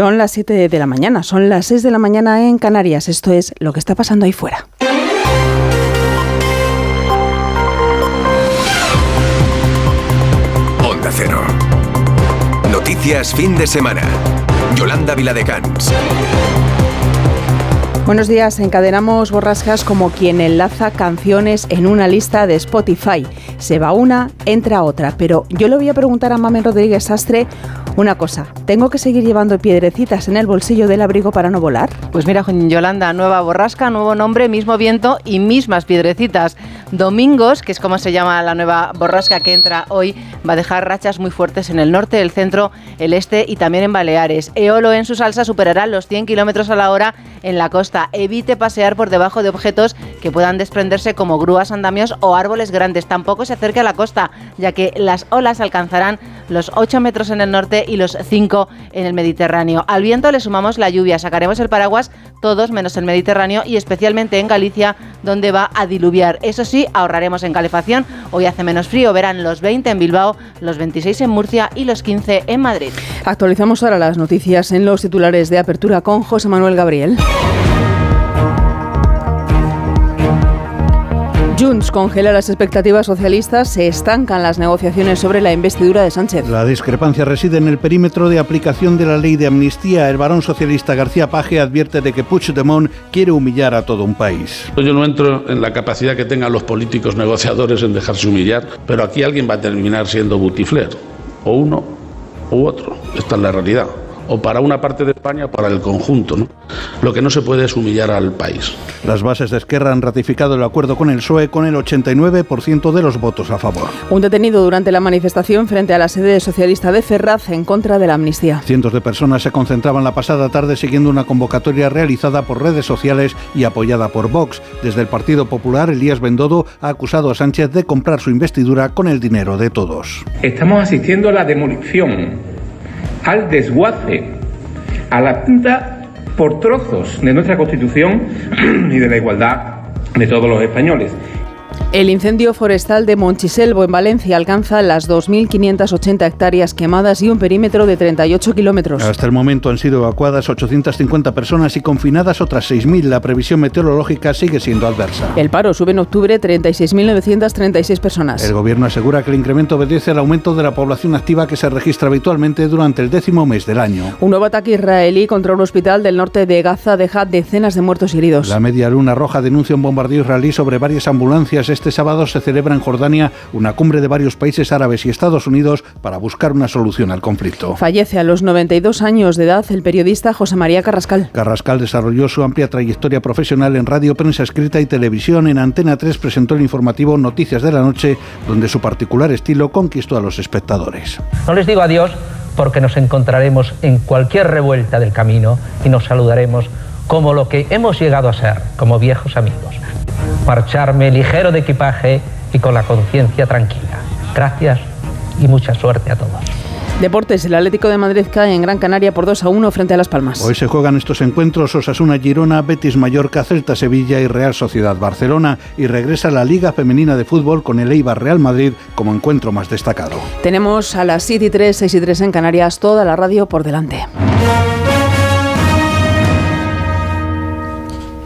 Son las 7 de la mañana, son las 6 de la mañana en Canarias. Esto es lo que está pasando ahí fuera. Onda Cero. Noticias fin de semana. Yolanda Viladecans. Buenos días, encadenamos borrascas como quien enlaza canciones en una lista de Spotify. Se va una, entra otra. Pero yo le voy a preguntar a Mamen Rodríguez Sastre una cosa. ¿Tengo que seguir llevando piedrecitas en el bolsillo del abrigo para no volar? Pues mira, Yolanda, nueva borrasca, nuevo nombre, mismo viento y mismas piedrecitas. Domingos, que es como se llama la nueva borrasca que entra hoy, va a dejar rachas muy fuertes en el norte, el centro, el este y también en Baleares. Eolo en su salsa superará los 100 kilómetros a la hora en la costa. Evite pasear por debajo de objetos que puedan desprenderse como grúas, andamios o árboles grandes. Tampoco se acerque a la costa, ya que las olas alcanzarán los 8 metros en el norte y los 5 en el Mediterráneo. Al viento le sumamos la lluvia. Sacaremos el paraguas todos menos el Mediterráneo y especialmente en Galicia, donde va a diluviar. Eso sí, ahorraremos en calefacción. Hoy hace menos frío, verán los 20 en Bilbao, los 26 en Murcia y los 15 en Madrid. Actualizamos ahora las noticias en los titulares de apertura con José Manuel Gabriel. Junts congela las expectativas socialistas, se estancan las negociaciones sobre la investidura de Sánchez. La discrepancia reside en el perímetro de aplicación de la ley de amnistía. El varón socialista García Paje advierte de que Puigdemont quiere humillar a todo un país. Yo no entro en la capacidad que tengan los políticos negociadores en dejarse humillar, pero aquí alguien va a terminar siendo butifler, o uno u otro. Esta es la realidad o para una parte de España o para el conjunto. ¿no? Lo que no se puede es humillar al país. Las bases de Esquerra han ratificado el acuerdo con el PSOE con el 89% de los votos a favor. Un detenido durante la manifestación frente a la sede socialista de Ferraz en contra de la amnistía. Cientos de personas se concentraban la pasada tarde siguiendo una convocatoria realizada por redes sociales y apoyada por Vox. Desde el Partido Popular, Elías Bendodo ha acusado a Sánchez de comprar su investidura con el dinero de todos. Estamos asistiendo a la demolición al desguace, a la pinta por trozos de nuestra Constitución y de la igualdad de todos los españoles. El incendio forestal de Monchiselvo en Valencia alcanza las 2.580 hectáreas quemadas y un perímetro de 38 kilómetros. Hasta el momento han sido evacuadas 850 personas y confinadas otras 6.000. La previsión meteorológica sigue siendo adversa. El paro sube en octubre 36.936 personas. El gobierno asegura que el incremento obedece al aumento de la población activa que se registra habitualmente durante el décimo mes del año. Un nuevo ataque israelí contra un hospital del norte de Gaza deja decenas de muertos y heridos. La Media Luna Roja denuncia un bombardeo israelí sobre varias ambulancias este sábado se celebra en Jordania una cumbre de varios países árabes y Estados Unidos para buscar una solución al conflicto. Fallece a los 92 años de edad el periodista José María Carrascal. Carrascal desarrolló su amplia trayectoria profesional en radio, prensa escrita y televisión. En Antena 3 presentó el informativo Noticias de la Noche, donde su particular estilo conquistó a los espectadores. No les digo adiós porque nos encontraremos en cualquier revuelta del camino y nos saludaremos como lo que hemos llegado a ser, como viejos amigos marcharme ligero de equipaje y con la conciencia tranquila. Gracias y mucha suerte a todos. Deportes, el Atlético de Madrid cae en Gran Canaria por 2 a 1 frente a Las Palmas. Hoy se juegan estos encuentros Osasuna Girona, Betis Mallorca, Celta Sevilla y Real Sociedad Barcelona y regresa la Liga Femenina de Fútbol con el Eibar Real Madrid como encuentro más destacado. Tenemos a las 7 y 3, 6 y 3 en Canarias toda la radio por delante.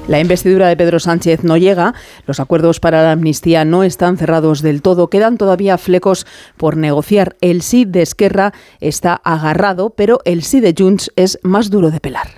La investidura de Pedro Sánchez no llega, los acuerdos para la amnistía no están cerrados del todo, quedan todavía flecos por negociar. El sí de Esquerra está agarrado, pero el sí de Junts es más duro de pelar.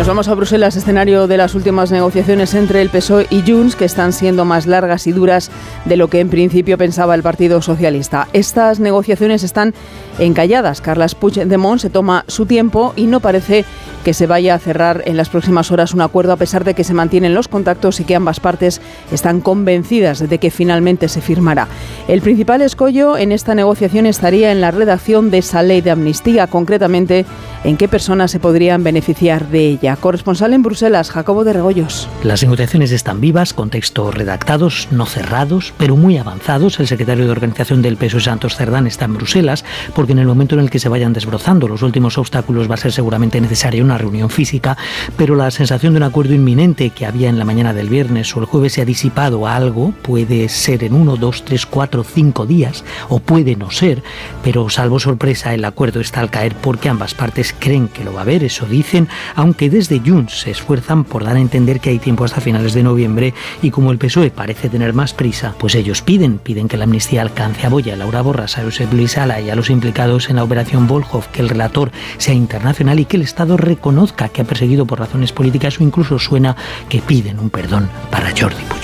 Nos vamos a Bruselas, escenario de las últimas negociaciones entre el PSOE y Junts, que están siendo más largas y duras de lo que en principio pensaba el Partido Socialista. Estas negociaciones están encalladas. Carles Puigdemont se toma su tiempo y no parece que se vaya a cerrar en las próximas horas un acuerdo, a pesar de que se mantienen los contactos y que ambas partes están convencidas de que finalmente se firmará. El principal escollo en esta negociación estaría en la redacción de esa ley de amnistía, concretamente en qué personas se podrían beneficiar de ella. Corresponsal en Bruselas, Jacobo de Regoyos. Las negociaciones están vivas, con textos redactados, no cerrados, pero muy avanzados. El secretario de organización del PSOE, Santos Cerdán, está en Bruselas, porque en el momento en el que se vayan desbrozando los últimos obstáculos va a ser seguramente necesaria una reunión física, pero la sensación de un acuerdo inminente que había en la mañana del viernes o el jueves se ha disipado a algo, puede ser en uno, dos, tres, cuatro, cinco días, o puede no ser, pero salvo sorpresa el acuerdo está al caer porque ambas partes creen que lo va a haber, eso dicen, aunque desde Junts se esfuerzan por dar a entender que hay tiempo hasta finales de noviembre y como el PSOE parece tener más prisa, pues ellos piden, piden que la amnistía alcance a Boya, Laura Borras, a Josep Luis Ala y a los implicados en la operación Volhov, que el relator sea internacional y que el Estado reconozca que ha perseguido por razones políticas o incluso suena que piden un perdón para Jordi Pujol.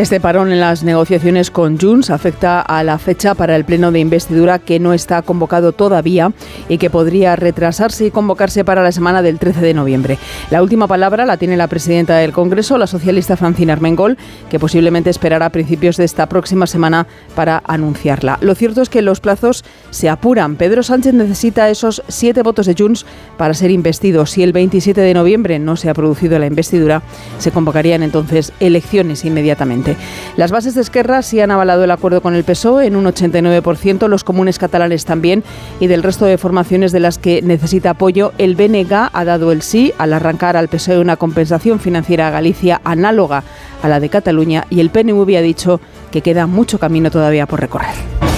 Este parón en las negociaciones con Junts afecta a la fecha para el pleno de investidura que no está convocado todavía y que podría retrasarse y convocarse para la semana del 13 de noviembre. La última palabra la tiene la presidenta del Congreso, la socialista Francina Armengol, que posiblemente esperará a principios de esta próxima semana para anunciarla. Lo cierto es que los plazos se apuran. Pedro Sánchez necesita esos siete votos de Junts para ser investido. Si el 27 de noviembre no se ha producido la investidura, se convocarían entonces elecciones inmediatamente. Las bases de Esquerra sí han avalado el acuerdo con el PSOE en un 89%, los comunes catalanes también, y del resto de formaciones de las que necesita apoyo, el BNG ha dado el sí al arrancar al PSOE una compensación financiera a Galicia análoga a la de Cataluña y el PNV ha dicho que queda mucho camino todavía por recorrer.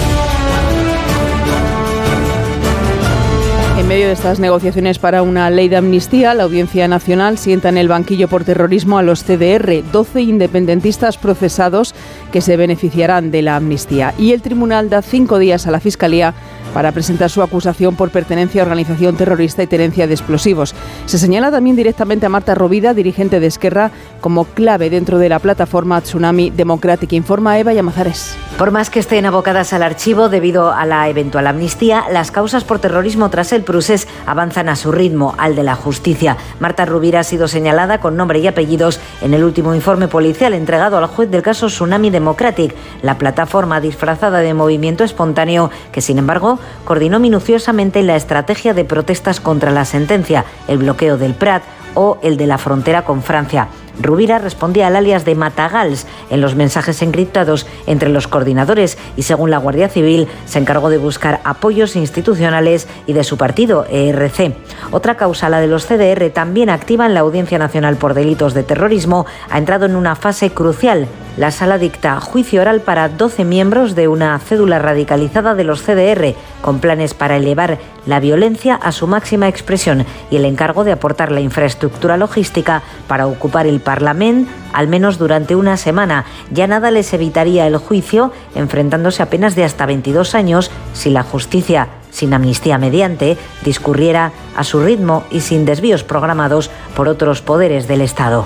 En medio de estas negociaciones para una ley de amnistía, la Audiencia Nacional sienta en el banquillo por terrorismo a los CDR, 12 independentistas procesados que se beneficiarán de la amnistía. Y el tribunal da cinco días a la Fiscalía para presentar su acusación por pertenencia a organización terrorista y tenencia de explosivos. Se señala también directamente a Marta Rovida, dirigente de Esquerra, como clave dentro de la plataforma Tsunami Democratic. Informa Eva Yamazares. Por más que estén abocadas al archivo debido a la eventual amnistía, las causas por terrorismo tras el Prusés avanzan a su ritmo, al de la justicia. Marta Rovira ha sido señalada con nombre y apellidos en el último informe policial entregado al juez del caso Tsunami Democratic, la plataforma disfrazada de movimiento espontáneo que, sin embargo, coordinó minuciosamente la estrategia de protestas contra la sentencia, el bloqueo del Prat o el de la frontera con Francia. Rubira respondía al alias de Matagals en los mensajes encriptados entre los coordinadores y según la Guardia Civil se encargó de buscar apoyos institucionales y de su partido, ERC. Otra causa, la de los CDR, también activa en la Audiencia Nacional por Delitos de Terrorismo, ha entrado en una fase crucial. La sala dicta juicio oral para 12 miembros de una cédula radicalizada de los CDR, con planes para elevar la violencia a su máxima expresión y el encargo de aportar la infraestructura logística para ocupar el Parlamento, al menos durante una semana. Ya nada les evitaría el juicio, enfrentándose apenas de hasta 22 años si la justicia sin amnistía mediante, discurriera a su ritmo y sin desvíos programados por otros poderes del Estado.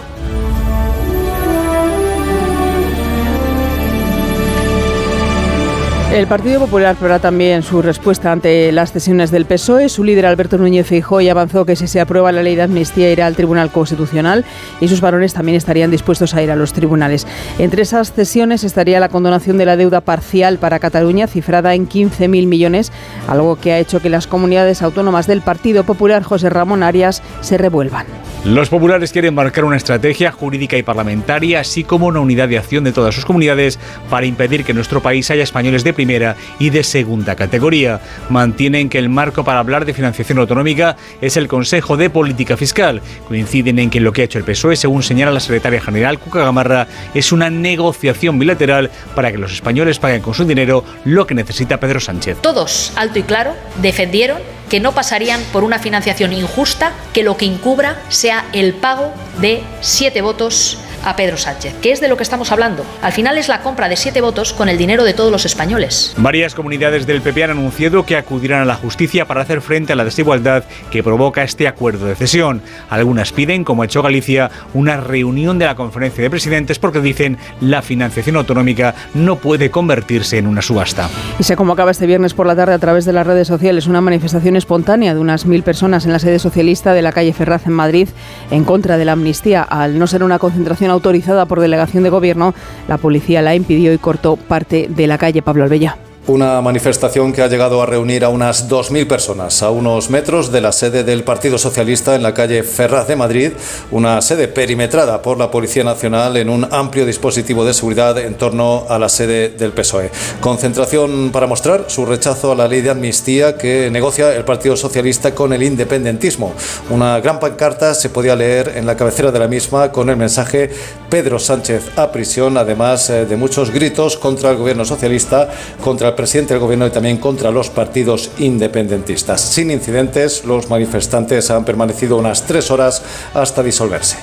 El Partido Popular probará también su respuesta ante las cesiones del PSOE. Su líder Alberto Núñez Feijóo avanzó que si se aprueba la ley de amnistía irá al Tribunal Constitucional y sus varones también estarían dispuestos a ir a los tribunales. Entre esas cesiones estaría la condonación de la deuda parcial para Cataluña, cifrada en 15.000 millones, algo que ha hecho que las comunidades autónomas del Partido Popular José Ramón Arias se revuelvan. Los populares quieren marcar una estrategia jurídica y parlamentaria, así como una unidad de acción de todas sus comunidades para impedir que en nuestro país haya españoles de primera y de segunda categoría. Mantienen que el marco para hablar de financiación autonómica es el Consejo de Política Fiscal. Coinciden en que lo que ha hecho el PSOE, según señala la secretaria general Cuca Gamarra, es una negociación bilateral para que los españoles paguen con su dinero lo que necesita Pedro Sánchez. Todos, alto y claro, defendieron que no pasarían por una financiación injusta que lo que encubra sea el pago de siete votos a Pedro Sánchez, que es de lo que estamos hablando. Al final es la compra de siete votos con el dinero de todos los españoles. Varias comunidades del PP han anunciado que acudirán a la justicia para hacer frente a la desigualdad que provoca este acuerdo de cesión. Algunas piden, como ha hecho Galicia, una reunión de la conferencia de presidentes porque dicen la financiación autonómica no puede convertirse en una subasta. Y se convocaba este viernes por la tarde a través de las redes sociales una manifestación espontánea de unas mil personas en la sede socialista de la calle Ferraz en Madrid en contra de la amnistía. Al no ser una concentración autorizada por delegación de gobierno, la policía la impidió y cortó parte de la calle Pablo Albella. Una manifestación que ha llegado a reunir a unas 2.000 personas a unos metros de la sede del Partido Socialista en la calle Ferraz de Madrid, una sede perimetrada por la Policía Nacional en un amplio dispositivo de seguridad en torno a la sede del PSOE. Concentración para mostrar su rechazo a la ley de amnistía que negocia el Partido Socialista con el independentismo. Una gran pancarta se podía leer en la cabecera de la misma con el mensaje Pedro Sánchez a prisión, además eh, de muchos gritos contra el gobierno socialista, contra el presidente del gobierno y también contra los partidos independentistas. Sin incidentes, los manifestantes han permanecido unas tres horas hasta disolverse.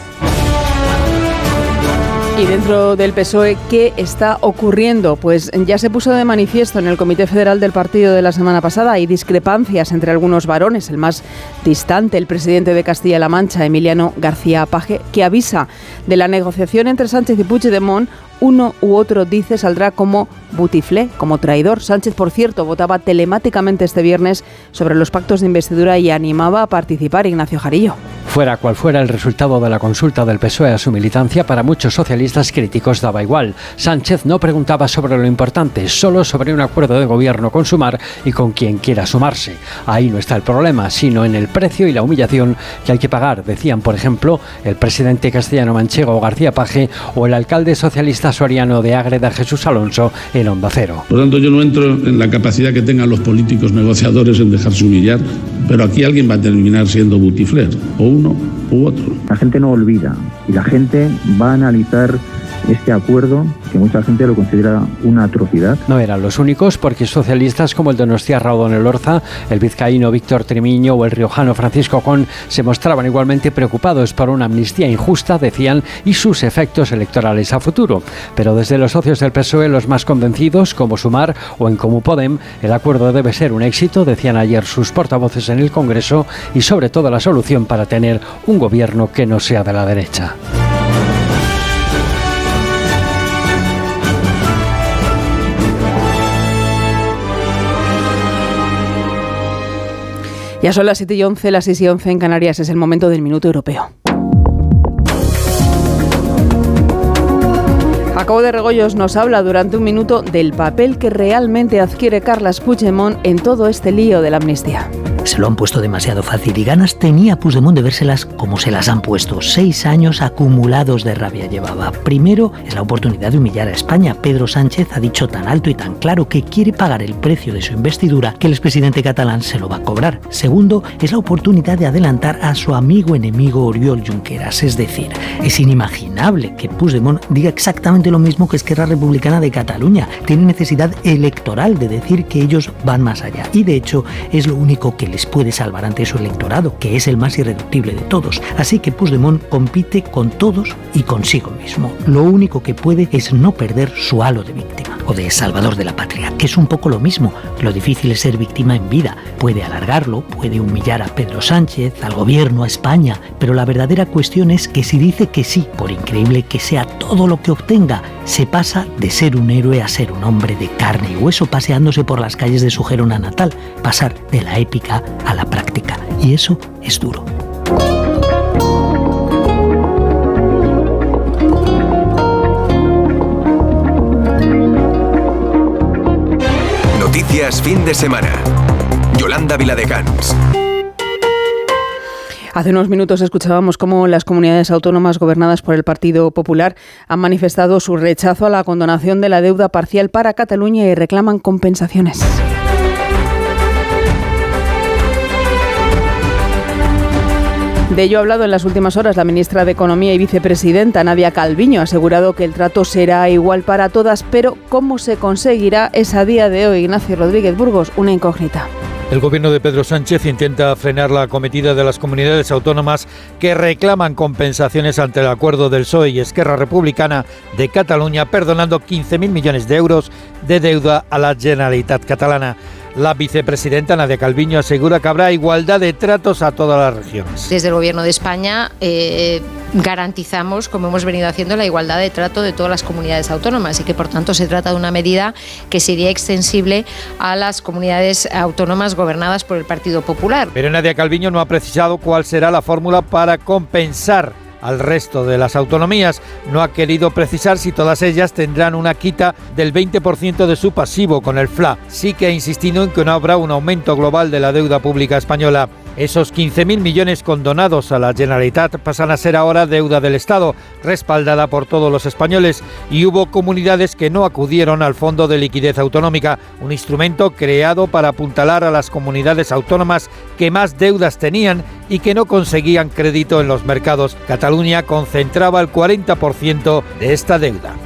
Y dentro del PSOE, ¿qué está ocurriendo? Pues ya se puso de manifiesto en el Comité Federal del Partido de la semana pasada. Hay discrepancias entre algunos varones. El más distante, el presidente de Castilla-La Mancha, Emiliano García Paje, que avisa de la negociación entre Sánchez y Puigdemont uno u otro dice saldrá como butiflé, como traidor. Sánchez, por cierto, votaba telemáticamente este viernes sobre los pactos de investidura y animaba a participar Ignacio Jarillo. Fuera cual fuera el resultado de la consulta del PSOE a su militancia, para muchos socialistas críticos daba igual. Sánchez no preguntaba sobre lo importante, solo sobre un acuerdo de gobierno con Sumar y con quien quiera sumarse. Ahí no está el problema, sino en el precio y la humillación que hay que pagar, decían, por ejemplo, el presidente castellano manchego García Paje o el alcalde socialista soriano de Ágreda Jesús Alonso en Onda Cero. Por lo tanto, yo no entro en la capacidad que tengan los políticos negociadores en dejarse humillar, pero aquí alguien va a terminar siendo butifler, o uno u otro. La gente no olvida y la gente va a analizar este acuerdo, que mucha gente lo considera una atrocidad. No eran los únicos, porque socialistas como el Donostia Raudón Elorza, el vizcaíno Víctor Trimiño o el riojano Francisco Con se mostraban igualmente preocupados por una amnistía injusta, decían, y sus efectos electorales a futuro. Pero desde los socios del PSOE, los más convencidos, como Sumar o en Como Podem, el acuerdo debe ser un éxito, decían ayer sus portavoces en el Congreso, y sobre todo la solución para tener un gobierno que no sea de la derecha. Ya son las 7 y 11, las 6 y 11 en Canarias. Es el momento del minuto europeo. Jacobo de Regoyos nos habla durante un minuto del papel que realmente adquiere Carlas Puigdemont en todo este lío de la amnistía se lo han puesto demasiado fácil y ganas tenía Puigdemont de vérselas como se las han puesto. Seis años acumulados de rabia llevaba. Primero es la oportunidad de humillar a España. Pedro Sánchez ha dicho tan alto y tan claro que quiere pagar el precio de su investidura que el expresidente catalán se lo va a cobrar. Segundo es la oportunidad de adelantar a su amigo enemigo Oriol Junqueras. Es decir, es inimaginable que Puigdemont diga exactamente lo mismo que Esquerra Republicana de Cataluña. Tiene necesidad electoral de decir que ellos van más allá. Y de hecho es lo único que les puede salvar ante su electorado, que es el más irreductible de todos. Así que Puigdemont compite con todos y consigo mismo. Lo único que puede es no perder su halo de víctima o de salvador de la patria, que es un poco lo mismo. Lo difícil es ser víctima en vida. Puede alargarlo, puede humillar a Pedro Sánchez, al gobierno, a España, pero la verdadera cuestión es que si dice que sí, por increíble que sea todo lo que obtenga, se pasa de ser un héroe a ser un hombre de carne y hueso paseándose por las calles de su Gerona natal, pasar de la épica a la práctica. Y eso es duro. Fin de semana. Yolanda Viladecans. Hace unos minutos escuchábamos cómo las comunidades autónomas gobernadas por el Partido Popular han manifestado su rechazo a la condonación de la deuda parcial para Cataluña y reclaman compensaciones. De ello ha hablado en las últimas horas la ministra de Economía y vicepresidenta Nadia Calviño. Ha asegurado que el trato será igual para todas, pero cómo se conseguirá es a día de hoy, Ignacio Rodríguez Burgos, una incógnita. El gobierno de Pedro Sánchez intenta frenar la cometida de las comunidades autónomas que reclaman compensaciones ante el acuerdo del PSOE y Esquerra Republicana de Cataluña, perdonando 15.000 millones de euros de deuda a la Generalitat catalana. La vicepresidenta Nadia Calviño asegura que habrá igualdad de tratos a todas las regiones. Desde el Gobierno de España eh, garantizamos, como hemos venido haciendo, la igualdad de trato de todas las comunidades autónomas y que, por tanto, se trata de una medida que sería extensible a las comunidades autónomas gobernadas por el Partido Popular. Pero Nadia Calviño no ha precisado cuál será la fórmula para compensar al resto de las autonomías. No ha querido precisar si todas ellas tendrán una quita del 20% de su pasivo con el FLA. Sí que ha insistido en que no habrá un aumento global de la deuda pública española. Esos 15.000 millones condonados a la Generalitat pasan a ser ahora deuda del Estado, respaldada por todos los españoles, y hubo comunidades que no acudieron al Fondo de Liquidez Autonómica, un instrumento creado para apuntalar a las comunidades autónomas que más deudas tenían y que no conseguían crédito en los mercados. Cataluña concentraba el 40% de esta deuda.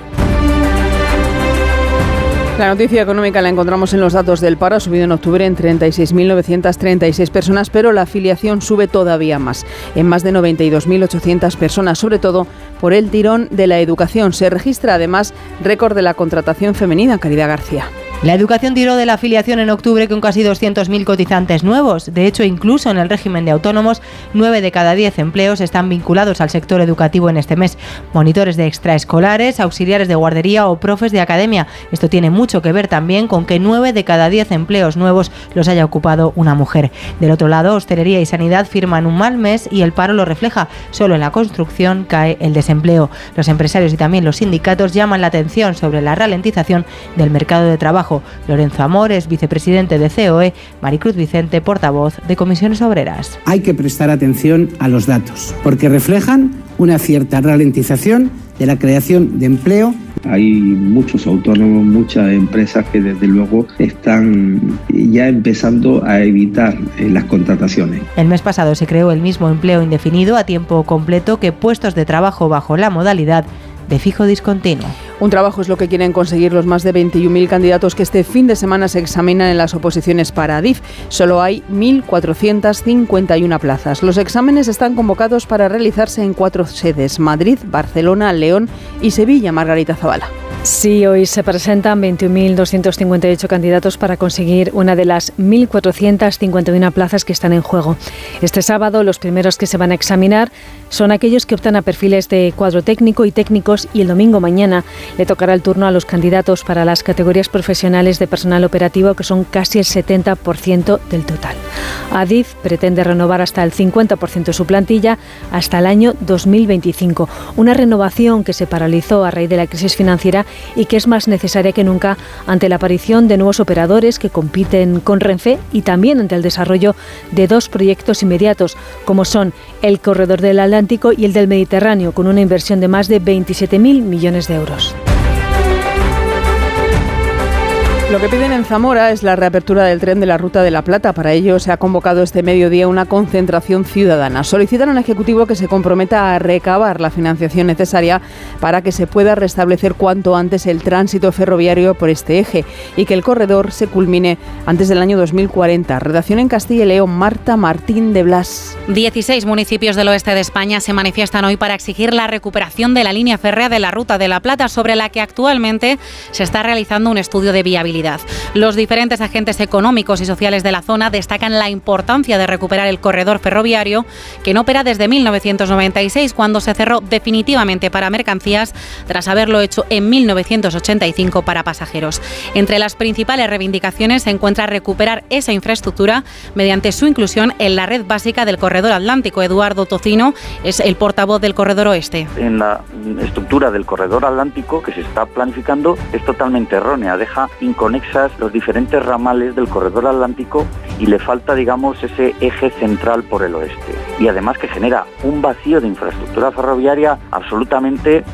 La noticia económica la encontramos en los datos del paro, ha subido en octubre en 36.936 personas, pero la afiliación sube todavía más, en más de 92.800 personas, sobre todo por el tirón de la educación. Se registra además récord de la contratación femenina, Caridad García. La educación tiró de la afiliación en octubre con casi 200.000 cotizantes nuevos. De hecho, incluso en el régimen de autónomos, 9 de cada 10 empleos están vinculados al sector educativo en este mes. Monitores de extraescolares, auxiliares de guardería o profes de academia. Esto tiene mucho que ver también con que 9 de cada 10 empleos nuevos los haya ocupado una mujer. Del otro lado, hostelería y sanidad firman un mal mes y el paro lo refleja. Solo en la construcción cae el desempleo. Los empresarios y también los sindicatos llaman la atención sobre la ralentización del mercado de trabajo Lorenzo Amores, vicepresidente de COE, Maricruz Vicente, portavoz de Comisiones Obreras. Hay que prestar atención a los datos, porque reflejan una cierta ralentización de la creación de empleo. Hay muchos autónomos, muchas empresas que desde luego están ya empezando a evitar eh, las contrataciones. El mes pasado se creó el mismo empleo indefinido a tiempo completo que puestos de trabajo bajo la modalidad de fijo discontinuo. Un trabajo es lo que quieren conseguir los más de 21.000 candidatos que este fin de semana se examinan en las oposiciones para ADIF. Solo hay 1.451 plazas. Los exámenes están convocados para realizarse en cuatro sedes, Madrid, Barcelona, León y Sevilla, Margarita Zavala. Sí, hoy se presentan 21.258 candidatos para conseguir una de las 1.451 plazas que están en juego. Este sábado los primeros que se van a examinar son aquellos que optan a perfiles de cuadro técnico y técnicos y el domingo mañana le tocará el turno a los candidatos para las categorías profesionales de personal operativo que son casi el 70% del total. Adif pretende renovar hasta el 50% de su plantilla hasta el año 2025, una renovación que se paralizó a raíz de la crisis financiera y que es más necesaria que nunca ante la aparición de nuevos operadores que compiten con Renfe y también ante el desarrollo de dos proyectos inmediatos, como son el Corredor del Atlántico y el del Mediterráneo, con una inversión de más de 27.000 millones de euros. Lo que piden en Zamora es la reapertura del tren de la Ruta de la Plata. Para ello se ha convocado este mediodía una concentración ciudadana. Solicitan al Ejecutivo que se comprometa a recabar la financiación necesaria para que se pueda restablecer cuanto antes el tránsito ferroviario por este eje y que el corredor se culmine antes del año 2040. Redacción en Castilla y León, Marta Martín de Blas. 16 municipios del oeste de España se manifiestan hoy para exigir la recuperación de la línea férrea de la Ruta de la Plata, sobre la que actualmente se está realizando un estudio de viabilidad. Los diferentes agentes económicos y sociales de la zona destacan la importancia de recuperar el corredor ferroviario que no opera desde 1996 cuando se cerró definitivamente para mercancías tras haberlo hecho en 1985 para pasajeros. Entre las principales reivindicaciones se encuentra recuperar esa infraestructura mediante su inclusión en la red básica del corredor atlántico. Eduardo Tocino es el portavoz del corredor oeste. En la estructura del corredor atlántico que se está planificando es totalmente errónea, deja inconexas los diferentes ramales del corredor atlántico y le falta, digamos, ese eje central por el oeste. Y además que genera un vacío de infraestructura ferroviaria absolutamente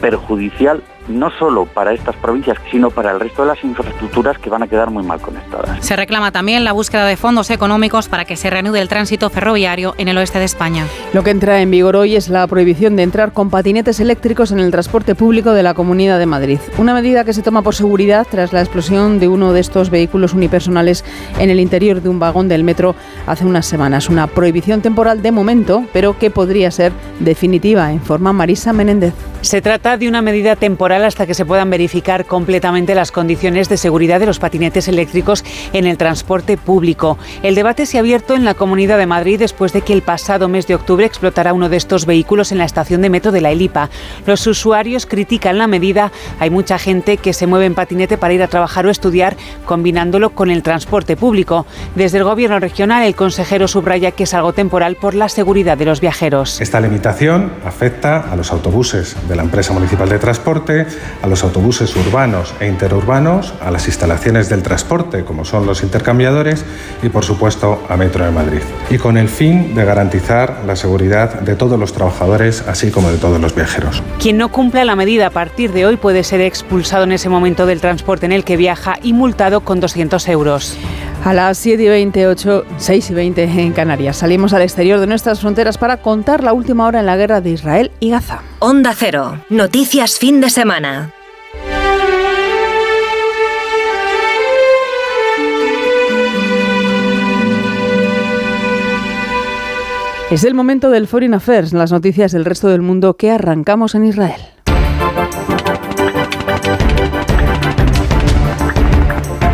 perjudicial no solo para estas provincias, sino para el resto de las infraestructuras que van a quedar muy mal conectadas. Se reclama también la búsqueda de fondos económicos para que se reanude el tránsito ferroviario en el oeste de España. Lo que entra en vigor hoy es la prohibición de entrar con patinetes eléctricos en el transporte público de la Comunidad de Madrid. Una medida que se toma por seguridad tras la explosión de uno de estos vehículos unipersonales en el interior de un vagón del metro hace unas semanas. Una prohibición temporal de momento, pero que podría ser definitiva, en forma Marisa Menéndez. Se trata de una medida temporal temporal hasta que se puedan verificar completamente las condiciones de seguridad de los patinetes eléctricos en el transporte público. El debate se ha abierto en la Comunidad de Madrid después de que el pasado mes de octubre explotara uno de estos vehículos en la estación de metro de la Elipa. Los usuarios critican la medida. Hay mucha gente que se mueve en patinete para ir a trabajar o estudiar, combinándolo con el transporte público. Desde el Gobierno regional, el consejero subraya que es algo temporal por la seguridad de los viajeros. Esta limitación afecta a los autobuses de la empresa municipal de transporte, a los autobuses urbanos e interurbanos, a las instalaciones del transporte, como son los intercambiadores, y por supuesto a Metro de Madrid. Y con el fin de garantizar la seguridad de todos los trabajadores, así como de todos los viajeros. Quien no cumpla la medida a partir de hoy puede ser expulsado en ese momento del transporte en el que viaja y multado con 200 euros. A las 7 y 28, 6 y 20 en Canarias. Salimos al exterior de nuestras fronteras para contar la última hora en la guerra de Israel y Gaza. Onda Cero. Noticias fin de semana. Es el momento del Foreign Affairs, las noticias del resto del mundo que arrancamos en Israel.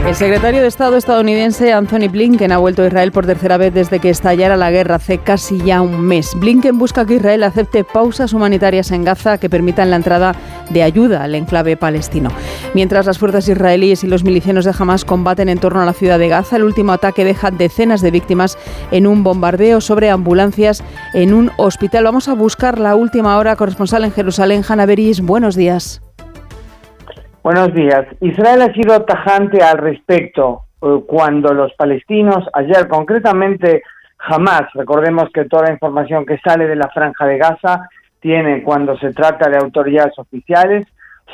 El secretario de Estado estadounidense Anthony Blinken ha vuelto a Israel por tercera vez desde que estallara la guerra hace casi ya un mes. Blinken busca que Israel acepte pausas humanitarias en Gaza que permitan la entrada de ayuda al enclave palestino. Mientras las fuerzas israelíes y los milicianos de Hamas combaten en torno a la ciudad de Gaza, el último ataque deja decenas de víctimas en un bombardeo sobre ambulancias en un hospital. Vamos a buscar la última hora corresponsal en Jerusalén, Hanna Beris. Buenos días. Buenos días. Israel ha sido tajante al respecto eh, cuando los palestinos, ayer concretamente jamás, recordemos que toda la información que sale de la franja de Gaza tiene, cuando se trata de autoridades oficiales,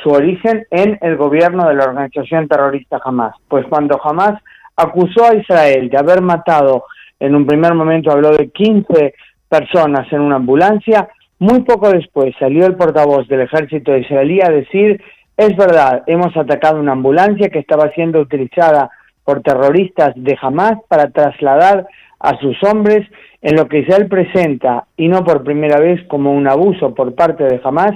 su origen en el gobierno de la organización terrorista Hamas. Pues cuando Hamas acusó a Israel de haber matado, en un primer momento habló de 15 personas en una ambulancia, muy poco después salió el portavoz del ejército israelí a decir es verdad, hemos atacado una ambulancia que estaba siendo utilizada por terroristas de Hamas para trasladar a sus hombres en lo que Israel presenta, y no por primera vez como un abuso por parte de Hamas,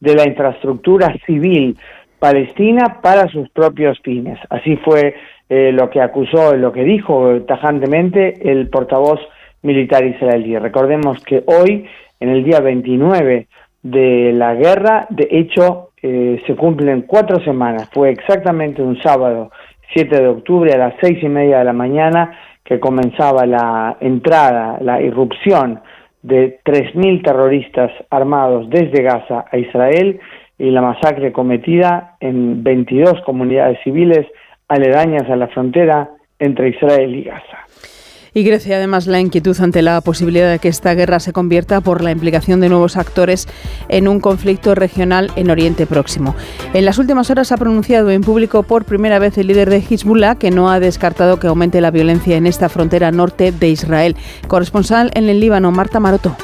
de la infraestructura civil palestina para sus propios fines. Así fue eh, lo que acusó, lo que dijo tajantemente el portavoz militar israelí. Recordemos que hoy, en el día 29 de la guerra, de hecho, eh, se cumplen cuatro semanas. Fue exactamente un sábado, 7 de octubre, a las seis y media de la mañana, que comenzaba la entrada, la irrupción de 3.000 terroristas armados desde Gaza a Israel y la masacre cometida en 22 comunidades civiles aledañas a la frontera entre Israel y Gaza. Y crece además la inquietud ante la posibilidad de que esta guerra se convierta por la implicación de nuevos actores en un conflicto regional en Oriente Próximo. En las últimas horas ha pronunciado en público por primera vez el líder de Hezbollah que no ha descartado que aumente la violencia en esta frontera norte de Israel. Corresponsal en el Líbano, Marta Maroto.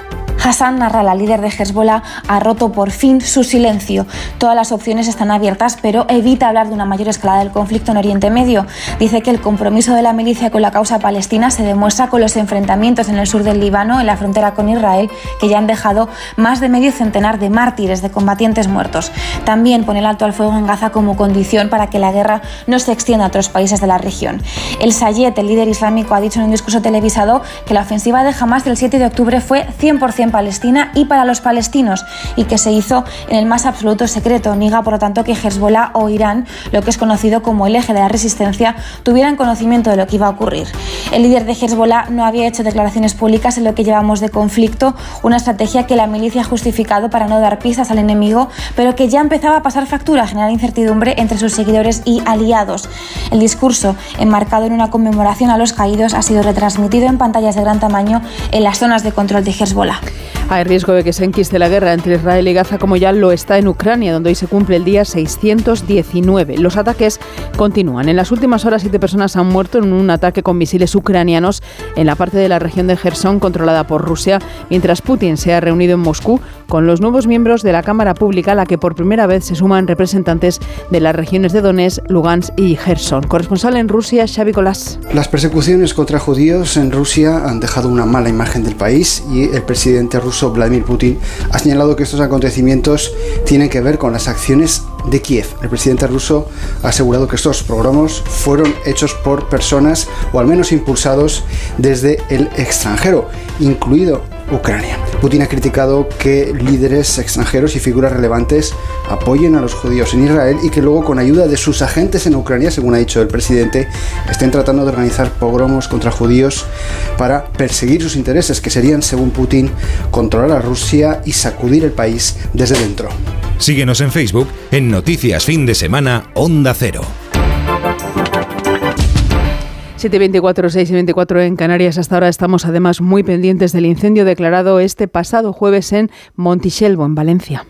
Hassan Narra, la líder de Hezbollah, ha roto por fin su silencio. Todas las opciones están abiertas, pero evita hablar de una mayor escalada del conflicto en Oriente Medio. Dice que el compromiso de la milicia con la causa palestina se demuestra con los enfrentamientos en el sur del Líbano, en la frontera con Israel, que ya han dejado más de medio centenar de mártires, de combatientes muertos. También pone el alto al fuego en Gaza como condición para que la guerra no se extienda a otros países de la región. El Sayed, el líder islámico, ha dicho en un discurso televisado que la ofensiva de Hamas del 7 de octubre fue 100% Palestina y para los palestinos y que se hizo en el más absoluto secreto. Niega, por lo tanto, que Hezbollah o Irán, lo que es conocido como el eje de la resistencia, tuvieran conocimiento de lo que iba a ocurrir. El líder de Hezbollah no había hecho declaraciones públicas en lo que llevamos de conflicto, una estrategia que la milicia ha justificado para no dar pistas al enemigo, pero que ya empezaba a pasar factura, a generar incertidumbre entre sus seguidores y aliados. El discurso, enmarcado en una conmemoración a los caídos, ha sido retransmitido en pantallas de gran tamaño en las zonas de control de Hezbollah. Hay riesgo de que se enquiste la guerra entre Israel y Gaza como ya lo está en Ucrania, donde hoy se cumple el día 619. Los ataques continúan. En las últimas horas, siete personas han muerto en un ataque con misiles ucranianos en la parte de la región de Gerson controlada por Rusia, mientras Putin se ha reunido en Moscú con los nuevos miembros de la Cámara Pública, a la que por primera vez se suman representantes de las regiones de Donetsk, Lugansk y Gerson. Corresponsal en Rusia, Xavi Colás. Las persecuciones contra judíos en Rusia han dejado una mala imagen del país y el presidente ruso ruso Vladimir Putin ha señalado que estos acontecimientos tienen que ver con las acciones de Kiev. El presidente ruso ha asegurado que estos programas fueron hechos por personas o al menos impulsados desde el extranjero, incluido Putin ha criticado que líderes extranjeros y figuras relevantes apoyen a los judíos en Israel y que luego con ayuda de sus agentes en Ucrania, según ha dicho el presidente, estén tratando de organizar pogromos contra judíos para perseguir sus intereses, que serían, según Putin, controlar a Rusia y sacudir el país desde dentro. Síguenos en Facebook en Noticias Fin de Semana Onda Cero. 724, 6 y 24 en Canarias. Hasta ahora estamos además muy pendientes del incendio declarado este pasado jueves en Montichelvo, en Valencia.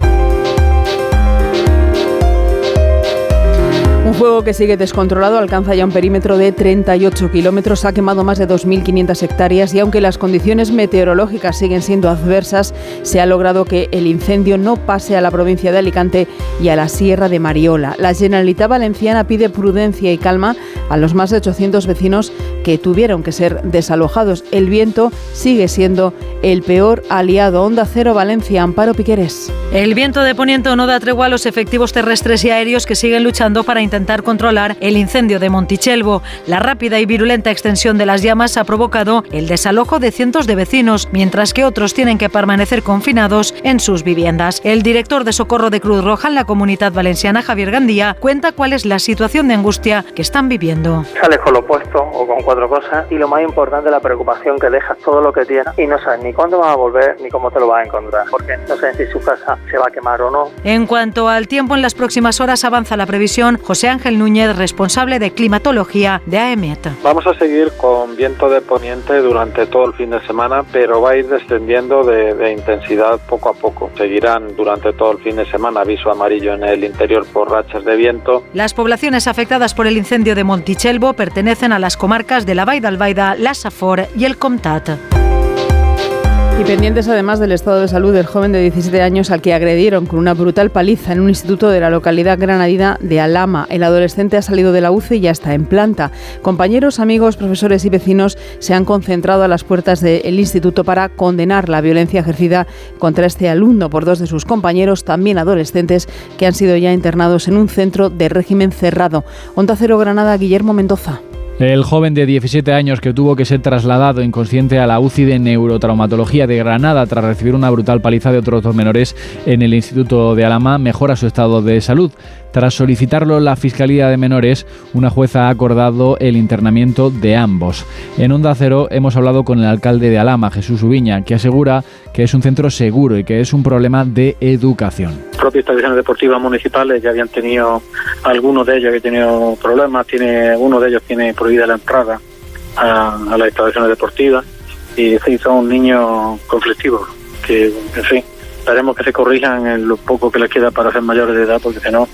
Un fuego que sigue descontrolado alcanza ya un perímetro de 38 kilómetros, ha quemado más de 2.500 hectáreas y aunque las condiciones meteorológicas siguen siendo adversas, se ha logrado que el incendio no pase a la provincia de Alicante y a la Sierra de Mariola. La Generalitat Valenciana pide prudencia y calma a los más de 800 vecinos que tuvieron que ser desalojados. El viento sigue siendo el peor aliado. Onda Cero Valencia, Amparo Piqueres. El viento de poniente no da tregua a los efectivos terrestres y aéreos que siguen luchando para intentar controlar el incendio de Montichelvo. La rápida y virulenta extensión de las llamas ha provocado el desalojo de cientos de vecinos, mientras que otros tienen que permanecer confinados en sus viviendas. El director de Socorro de Cruz Roja en la Comunidad Valenciana, Javier Gandía, cuenta cuál es la situación de angustia que están viviendo. Sales con lo opuesto o con cuatro cosas y lo más importante la preocupación que dejas todo lo que tienes y no sabes ni cuándo vas a volver ni cómo te lo vas a encontrar, porque no sabes si su casa se va a quemar o no. En cuanto al tiempo, en las próximas horas avanza la previsión. José Ángel Núñez, responsable de climatología de AEMET. Vamos a seguir con viento de poniente durante todo el fin de semana, pero va a ir descendiendo de, de intensidad poco a poco. Seguirán durante todo el fin de semana aviso amarillo en el interior por rachas de viento. Las poblaciones afectadas por el incendio de Montichelvo pertenecen a las comarcas de la Baida Albaida, la Safor y el Comtat. Y pendientes además del estado de salud del joven de 17 años al que agredieron con una brutal paliza en un instituto de la localidad granadina de Alama. El adolescente ha salido de la UCI y ya está en planta. Compañeros, amigos, profesores y vecinos se han concentrado a las puertas del instituto para condenar la violencia ejercida contra este alumno por dos de sus compañeros, también adolescentes, que han sido ya internados en un centro de régimen cerrado. Onda Cero Granada, Guillermo Mendoza. El joven de 17 años que tuvo que ser trasladado inconsciente a la UCI de neurotraumatología de Granada tras recibir una brutal paliza de otros dos menores en el Instituto de Alama mejora su estado de salud. Tras solicitarlo la Fiscalía de Menores, una jueza ha acordado el internamiento de ambos. En Onda Cero hemos hablado con el alcalde de Alama, Jesús Ubiña, que asegura que es un centro seguro y que es un problema de educación. Propias instalaciones deportivas municipales ya habían tenido, algunos de ellos habían tenido problemas, tiene uno de ellos tiene prohibida la entrada a, a las instalaciones deportivas y hizo un niño conflictivo, que en fin, esperemos que se corrijan en lo poco que les queda para ser mayores de edad, porque si no,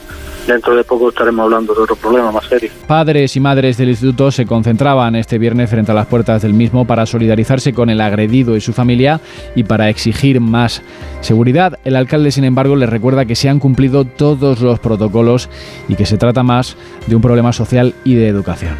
dentro de poco estaremos hablando de otro problema más serio. Padres y madres del instituto se concentraban este viernes frente a las puertas del mismo para solidarizarse con el agredido y su familia y para exigir más seguridad. El alcalde, sin embargo, les recuerda que se han cumplido todos los protocolos y que se trata más de un problema social y de educación.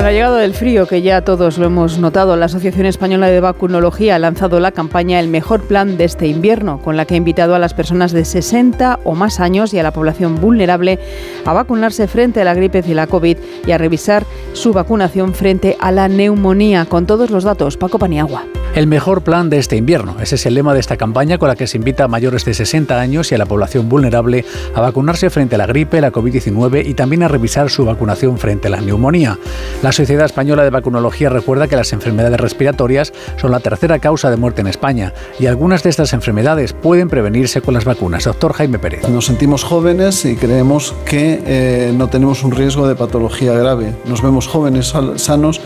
Con la llegada del frío, que ya todos lo hemos notado, la Asociación Española de Vacunología ha lanzado la campaña El mejor plan de este invierno, con la que ha invitado a las personas de 60 o más años y a la población vulnerable a vacunarse frente a la gripe y la COVID y a revisar su vacunación frente a la neumonía. Con todos los datos, Paco Paniagua. El mejor plan de este invierno. Ese es el lema de esta campaña con la que se invita a mayores de 60 años y a la población vulnerable a vacunarse frente a la gripe, la COVID-19 y también a revisar su vacunación frente a la neumonía. La Sociedad Española de Vacunología recuerda que las enfermedades respiratorias son la tercera causa de muerte en España y algunas de estas enfermedades pueden prevenirse con las vacunas. Doctor Jaime Pérez. Nos sentimos jóvenes y creemos que eh, no tenemos un riesgo de patología grave. Nos vemos jóvenes sanos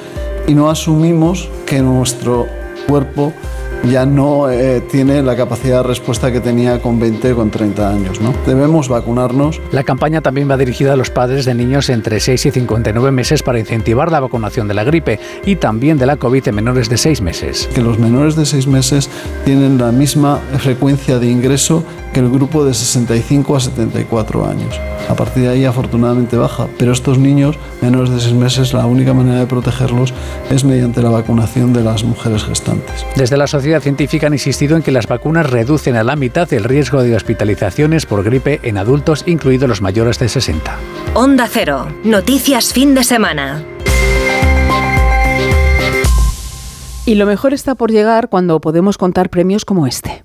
y no asumimos que nuestro cuerpo ya no eh, tiene la capacidad de respuesta que tenía con 20 o con 30 años. ¿no? Debemos vacunarnos. La campaña también va dirigida a los padres de niños entre 6 y 59 meses para incentivar la vacunación de la gripe y también de la COVID en menores de 6 meses. Que los menores de 6 meses tienen la misma frecuencia de ingreso que el grupo de 65 a 74 años. A partir de ahí afortunadamente baja, pero estos niños menores de 6 meses la única manera de protegerlos es mediante la vacunación de las mujeres gestantes. Desde la sociedad científica han insistido en que las vacunas reducen a la mitad el riesgo de hospitalizaciones por gripe en adultos, incluidos los mayores de 60. Onda Cero, noticias fin de semana. Y lo mejor está por llegar cuando podemos contar premios como este.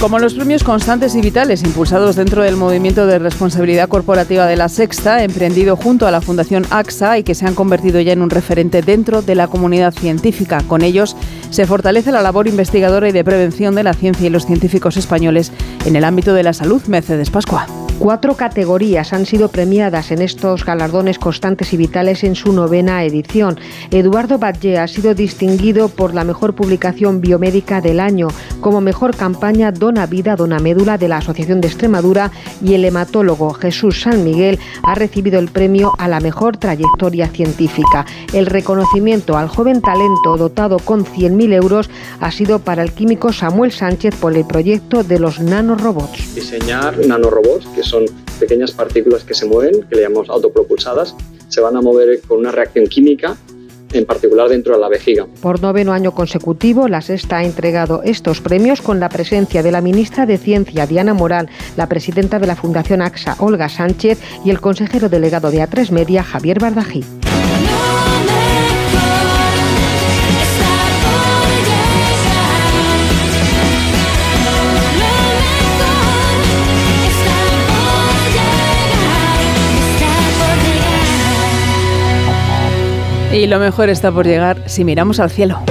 Como los premios constantes y vitales impulsados dentro del movimiento de responsabilidad corporativa de la Sexta, emprendido junto a la Fundación AXA y que se han convertido ya en un referente dentro de la comunidad científica. Con ellos se fortalece la labor investigadora y de prevención de la ciencia y los científicos españoles en el ámbito de la salud. Mercedes Pascua. Cuatro categorías han sido premiadas en estos galardones constantes y vitales en su novena edición. Eduardo Batlle ha sido distinguido por la mejor publicación biomédica del año, como mejor campaña Dona Vida, Dona Médula de la Asociación de Extremadura y el hematólogo Jesús San Miguel ha recibido el premio a la mejor trayectoria científica. El reconocimiento al joven talento dotado con 100.000 euros ha sido para el químico Samuel Sánchez por el proyecto de los nanorobots. Diseñar nanorobots que son pequeñas partículas que se mueven, que le llamamos autopropulsadas, se van a mover con una reacción química en particular dentro de la vejiga. Por noveno año consecutivo, la Sexta ha entregado estos premios con la presencia de la ministra de Ciencia, Diana Morán, la presidenta de la Fundación AXA, Olga Sánchez, y el consejero delegado de A3 Media, Javier Bardají. Y lo mejor está por llegar si miramos al cielo.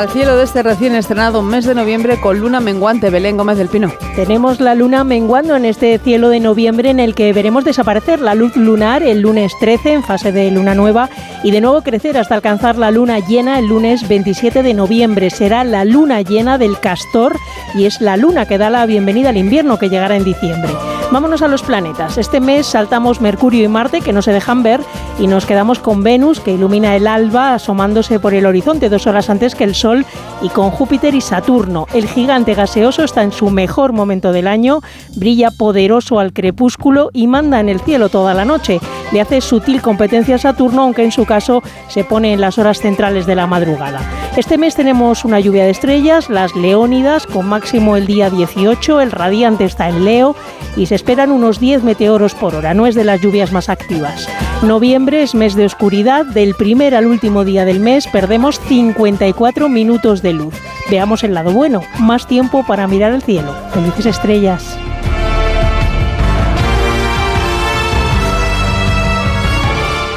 Al cielo de este recién estrenado mes de noviembre con luna menguante, Belén Gómez del Pino. Tenemos la luna menguando en este cielo de noviembre en el que veremos desaparecer la luz lunar el lunes 13 en fase de luna nueva y de nuevo crecer hasta alcanzar la luna llena el lunes 27 de noviembre. Será la luna llena del castor y es la luna que da la bienvenida al invierno que llegará en diciembre. Vámonos a los planetas. Este mes saltamos Mercurio y Marte que no se dejan ver y nos quedamos con Venus que ilumina el alba asomándose por el horizonte dos horas antes que el Sol y con Júpiter y Saturno. El gigante gaseoso está en su mejor momento del año, brilla poderoso al crepúsculo y manda en el cielo toda la noche. Le hace sutil competencia a Saturno, aunque en su caso se pone en las horas centrales de la madrugada. Este mes tenemos una lluvia de estrellas, las Leónidas, con máximo el día 18, el radiante está en Leo y se esperan unos 10 meteoros por hora, no es de las lluvias más activas. Noviembre es mes de oscuridad, del primer al último día del mes perdemos 54 minutos de luz. Veamos el lado bueno, más tiempo para mirar el cielo. Felices estrellas.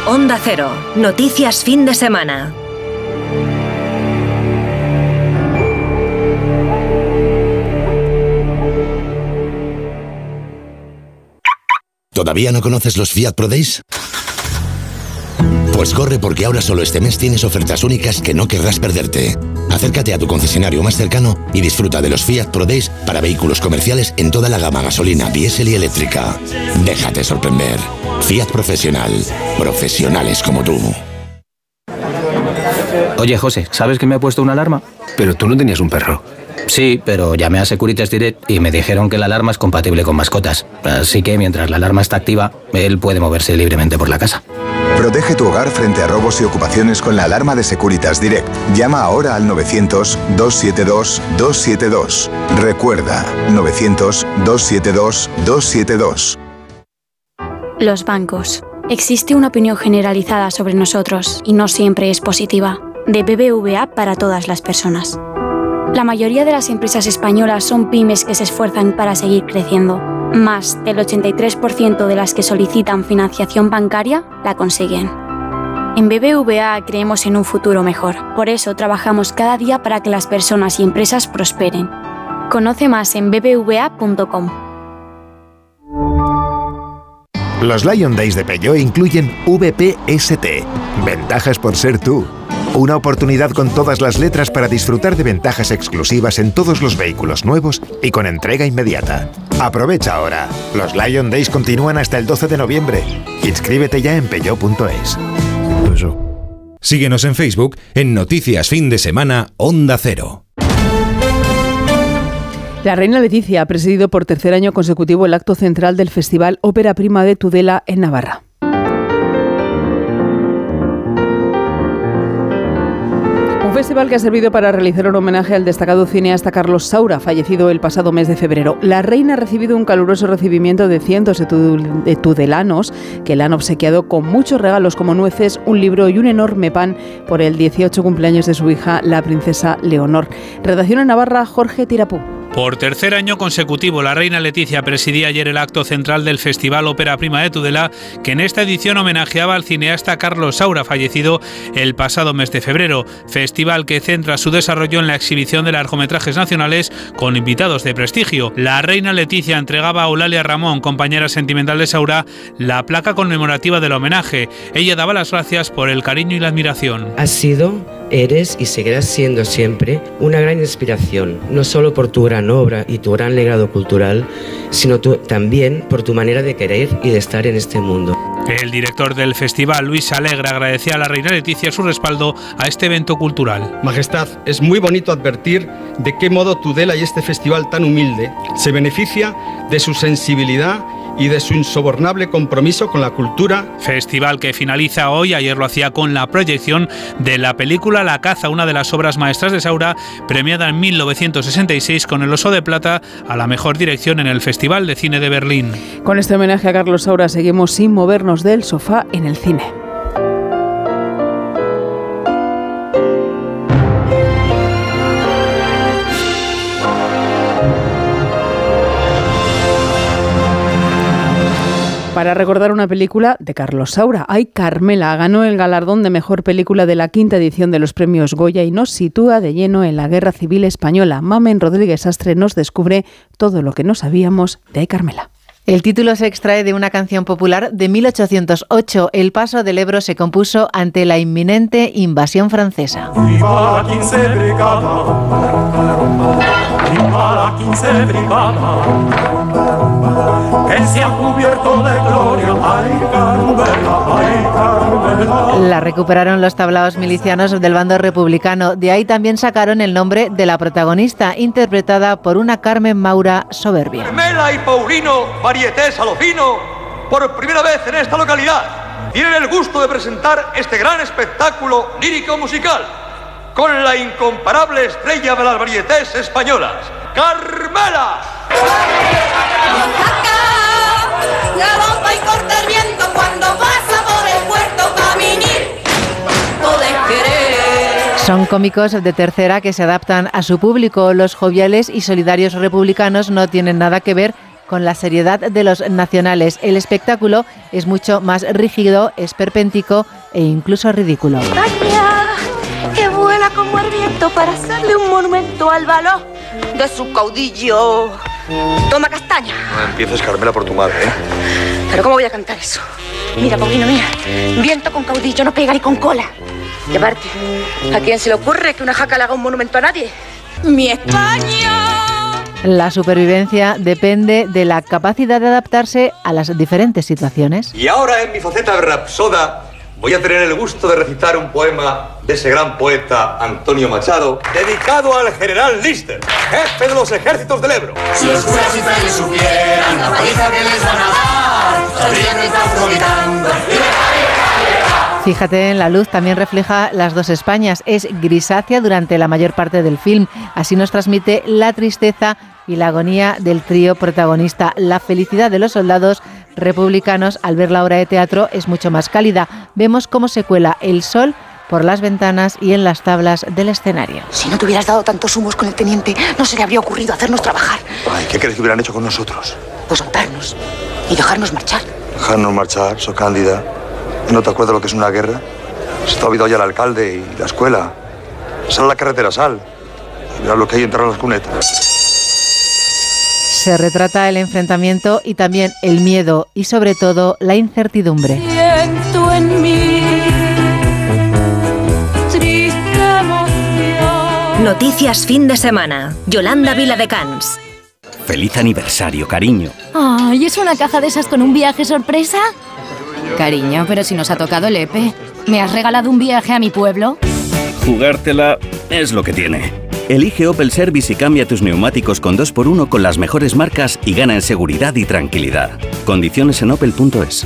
Onda Cero, noticias fin de semana. ¿Todavía no conoces los Fiat Pro Days? Pues corre porque ahora solo este mes tienes ofertas únicas que no querrás perderte. Acércate a tu concesionario más cercano y disfruta de los Fiat Pro Days para vehículos comerciales en toda la gama gasolina, diésel y eléctrica. Déjate sorprender. Fiat Profesional. Profesionales como tú. Oye, José, ¿sabes que me ha puesto una alarma? Pero tú no tenías un perro. Sí, pero llamé a Securitas Direct y me dijeron que la alarma es compatible con mascotas. Así que mientras la alarma está activa, él puede moverse libremente por la casa. Protege tu hogar frente a robos y ocupaciones con la alarma de Securitas Direct. Llama ahora al 900-272-272. Recuerda, 900-272-272. Los bancos. Existe una opinión generalizada sobre nosotros y no siempre es positiva. De BBVA para todas las personas. La mayoría de las empresas españolas son pymes que se esfuerzan para seguir creciendo. Más del 83% de las que solicitan financiación bancaria la consiguen. En BBVA creemos en un futuro mejor. Por eso trabajamos cada día para que las personas y empresas prosperen. Conoce más en bbva.com. Los Lion Days de Peugeot incluyen VPST, ventajas por ser tú. Una oportunidad con todas las letras para disfrutar de ventajas exclusivas en todos los vehículos nuevos y con entrega inmediata. Aprovecha ahora. Los Lion Days continúan hasta el 12 de noviembre. Inscríbete ya en peugeot.es. Síguenos en Facebook en Noticias Fin de Semana Onda Cero. La reina Leticia ha presidido por tercer año consecutivo el acto central del Festival Ópera Prima de Tudela en Navarra. Un festival que ha servido para realizar un homenaje al destacado cineasta Carlos Saura, fallecido el pasado mes de febrero. La reina ha recibido un caluroso recibimiento de cientos de tudelanos que le han obsequiado con muchos regalos como nueces, un libro y un enorme pan por el 18 cumpleaños de su hija, la princesa Leonor. Redacción en Navarra, Jorge Tirapú. Por tercer año consecutivo, la reina Leticia presidía ayer el acto central del Festival Ópera Prima de Tudela, que en esta edición homenajeaba al cineasta Carlos Saura, fallecido el pasado mes de febrero. Festival que centra su desarrollo en la exhibición de largometrajes nacionales con invitados de prestigio. La reina Leticia entregaba a Eulalia Ramón, compañera sentimental de Saura, la placa conmemorativa del homenaje. Ella daba las gracias por el cariño y la admiración. Ha sido, eres y seguirás siendo siempre una gran inspiración, no solo por tu gran obra y tu gran legado cultural, sino también por tu manera de querer y de estar en este mundo. El director del festival, Luis Alegra, agradecía a la reina Leticia su respaldo a este evento cultural. Majestad, es muy bonito advertir de qué modo Tudela y este festival tan humilde se beneficia de su sensibilidad y de su insobornable compromiso con la cultura. Festival que finaliza hoy, ayer lo hacía con la proyección de la película La caza, una de las obras maestras de Saura, premiada en 1966 con el Oso de Plata a la mejor dirección en el Festival de Cine de Berlín. Con este homenaje a Carlos Saura seguimos sin movernos del sofá en el cine. Para recordar una película de Carlos Saura. Ay, Carmela ganó el galardón de mejor película de la quinta edición de los premios Goya y nos sitúa de lleno en la Guerra Civil Española. Mamen Rodríguez Astre nos descubre todo lo que no sabíamos de Carmela. El título se extrae de una canción popular de 1808. El paso del Ebro se compuso ante la inminente invasión francesa. La recuperaron los tablaos milicianos del bando republicano. De ahí también sacaron el nombre de la protagonista, interpretada por una Carmen Maura soberbia. Carmela y Paulino Varieté Salofino, por primera vez en esta localidad, tienen el gusto de presentar este gran espectáculo lírico musical con la incomparable estrella de las varietés españolas, Carmela. y corta el viento Son cómicos de tercera que se adaptan a su público. Los joviales y solidarios republicanos no tienen nada que ver con la seriedad de los nacionales. El espectáculo es mucho más rígido, esperpéntico e incluso ridículo. que vuela como el viento para hacerle un monumento al valor de su caudillo. Toma castaña. No empieces, Carmela, por tu madre, ¿eh? Pero ¿cómo voy a cantar eso? Mira, Paulino, mira. Viento con caudillo no pega ni con cola. Y aparte, ¿a quién se le ocurre que una jaca le haga un monumento a nadie? ¡Mi España! La supervivencia depende de la capacidad de adaptarse a las diferentes situaciones. Y ahora en mi faceta de rapsoda voy a tener el gusto de recitar un poema de ese gran poeta Antonio Machado, dedicado al general Lister, jefe de los ejércitos del Ebro. Si los curas y supieran la paliza que les van a dar. Fíjate en la luz, también refleja las dos Españas. Es grisácea durante la mayor parte del film. Así nos transmite la tristeza y la agonía del trío protagonista. La felicidad de los soldados republicanos al ver la obra de teatro es mucho más cálida. Vemos cómo se cuela el sol por las ventanas y en las tablas del escenario. Si no te hubieras dado tantos humos con el teniente, no se le habría ocurrido hacernos trabajar. Ay, ¿qué crees que hubieran hecho con nosotros? Pues matarnos y dejarnos marchar. Dejarnos marchar, so cándida. ¿No te acuerdas lo que es una guerra? Se te ha olvidado ya el alcalde y la escuela. Sal a la carretera, sal. Mira lo que hay entre las cunetas. Se retrata el enfrentamiento y también el miedo y sobre todo la incertidumbre. Siento en mí Noticias fin de semana. Yolanda Vila de Cans. Feliz aniversario, cariño. Ay, ¿es una caja de esas con un viaje sorpresa? Cariño, pero si nos ha tocado el EPE. ¿Me has regalado un viaje a mi pueblo? Jugártela es lo que tiene. Elige Opel Service y cambia tus neumáticos con 2x1 con las mejores marcas y gana en seguridad y tranquilidad. Condiciones en opel.es.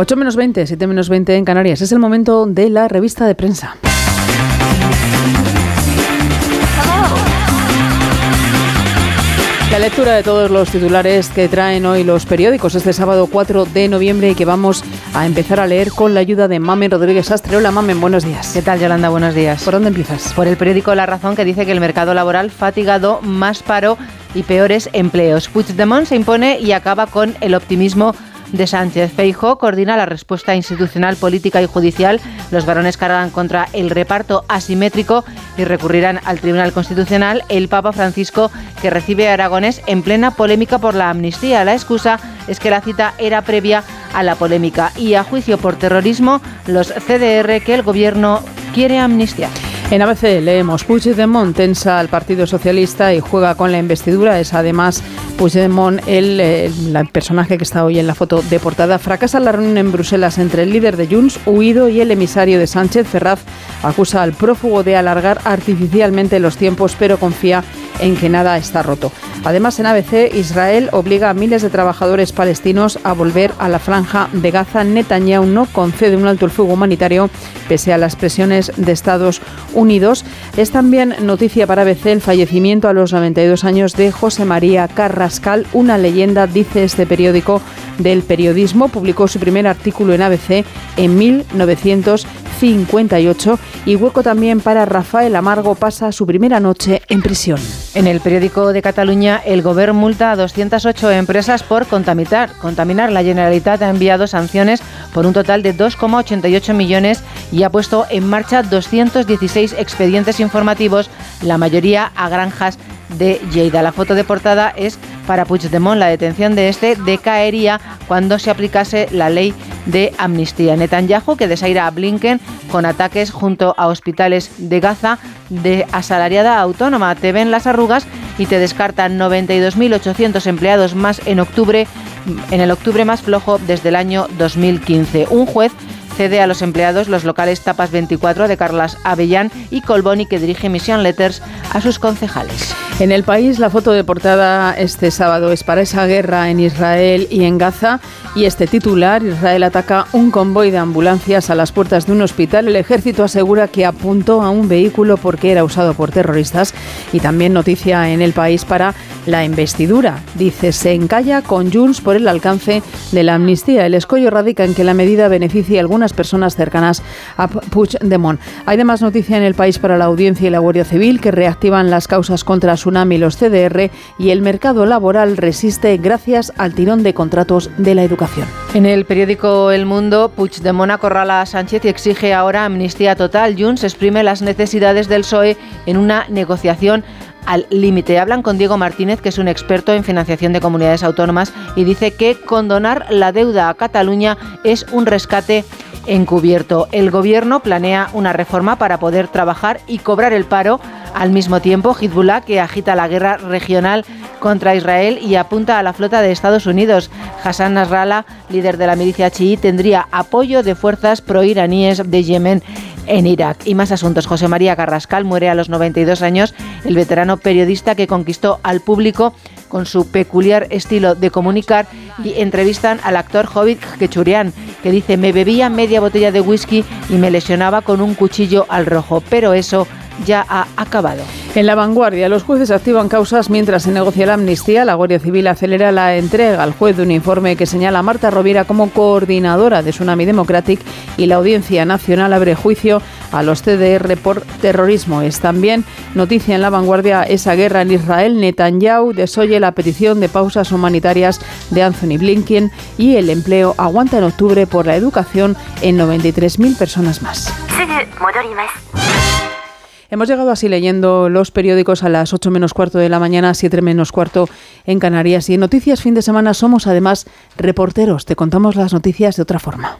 8 menos 20, 7 menos 20 en Canarias. Es el momento de la revista de prensa. La lectura de todos los titulares que traen hoy los periódicos este sábado 4 de noviembre y que vamos a empezar a leer con la ayuda de Mamen Rodríguez Astre. Hola Mamen, buenos días. ¿Qué tal Yolanda? Buenos días. ¿Por dónde empiezas? Por el periódico La Razón que dice que el mercado laboral fatigado, más paro y peores empleos. Puigdemont se impone y acaba con el optimismo de Sánchez. Feijo coordina la respuesta institucional, política y judicial. Los varones cargan contra el reparto asimétrico y recurrirán al Tribunal Constitucional. El Papa Francisco, que recibe a Aragones en plena polémica por la amnistía. La excusa es que la cita era previa a la polémica y a juicio por terrorismo los CDR que el gobierno quiere amnistiar. En ABC leemos Puigdemont tensa al Partido Socialista y juega con la investidura. Es además Puigdemont el, el, personaje que está hoy en la foto de portada. Fracasa la reunión en Bruselas entre el líder de Junts, Huido, y el emisario de Sánchez, Ferraz. Acusa al prófugo de alargar artificialmente los tiempos, pero confía en que nada está roto. Además, en ABC, Israel obliga a miles de trabajadores palestinos a volver a la franja de Gaza. Netanyahu no concede un alto el fuego humanitario pese a las presiones de Estados Unidos. Es también noticia para ABC el fallecimiento a los 92 años de José María Carrascal, una leyenda, dice este periódico del periodismo. Publicó su primer artículo en ABC en 1958 y hueco también para Rafael Amargo pasa su primera noche en prisión. En el periódico de Cataluña, el Gobierno multa a 208 empresas por contaminar. Contaminar. La Generalitat ha enviado sanciones por un total de 2,88 millones y ha puesto en marcha 216 expedientes informativos, la mayoría a granjas de Lleida. La foto de portada es para Puigdemont. La detención de este decaería cuando se aplicase la ley de amnistía. Netanyahu, que desaira a Blinken con ataques junto a hospitales de Gaza de asalariada autónoma. Te ven las arrugas y te descartan 92.800 empleados más en octubre, en el octubre más flojo desde el año 2015. Un juez cede a los empleados los locales Tapas 24 de Carlas Avellán y Colboni que dirige Mission Letters a sus concejales. En el país, la foto de portada este sábado es para esa guerra en Israel y en Gaza. Y este titular, Israel ataca un convoy de ambulancias a las puertas de un hospital. El ejército asegura que apuntó a un vehículo porque era usado por terroristas. Y también noticia en el país para la investidura. Dice, se encalla con Junts por el alcance de la amnistía. El escollo radica en que la medida beneficie a algunas personas cercanas a Puigdemont. Hay además noticia en el país para la audiencia y la Guardia Civil que reactivan las causas contra Tsunami, los CDR y el mercado laboral resiste gracias al tirón de contratos de la educación. En el periódico El Mundo, Puigdemont acorrala a Sánchez y exige ahora amnistía total. Junts exprime las necesidades del PSOE en una negociación al límite. Hablan con Diego Martínez, que es un experto en financiación de comunidades autónomas, y dice que condonar la deuda a Cataluña es un rescate encubierto. El gobierno planea una reforma para poder trabajar y cobrar el paro Al mismo tiempo, Hezbollah, que agita la guerra regional contra Israel y apunta a la flota de Estados Unidos. Hassan Nasrallah, líder de la milicia chií, tendría apoyo de fuerzas proiraníes de Yemen en Irak. Y más asuntos. José María Carrascal muere a los 92 años, el veterano periodista que conquistó al público con su peculiar estilo de comunicar y entrevistan al actor Hobbit Kechurian, que dice, me bebía media botella de whisky y me lesionaba con un cuchillo al rojo, pero eso ya ha acabado. En la vanguardia, los jueces activan causas mientras se negocia la amnistía. La Guardia Civil acelera la entrega al juez de un informe que señala a Marta Rovira como coordinadora de Tsunami Democratic y la Audiencia Nacional abre juicio a los CDR por terrorismo. Es también noticia en la vanguardia esa guerra en Israel. Netanyahu desoye la petición de pausas humanitarias de Anthony Blinken y el empleo aguanta en octubre por la educación en 93.000 personas más. Hemos llegado así leyendo los periódicos a las 8 menos cuarto de la mañana, 7 menos cuarto en Canarias. Y en Noticias Fin de Semana somos además reporteros. Te contamos las noticias de otra forma.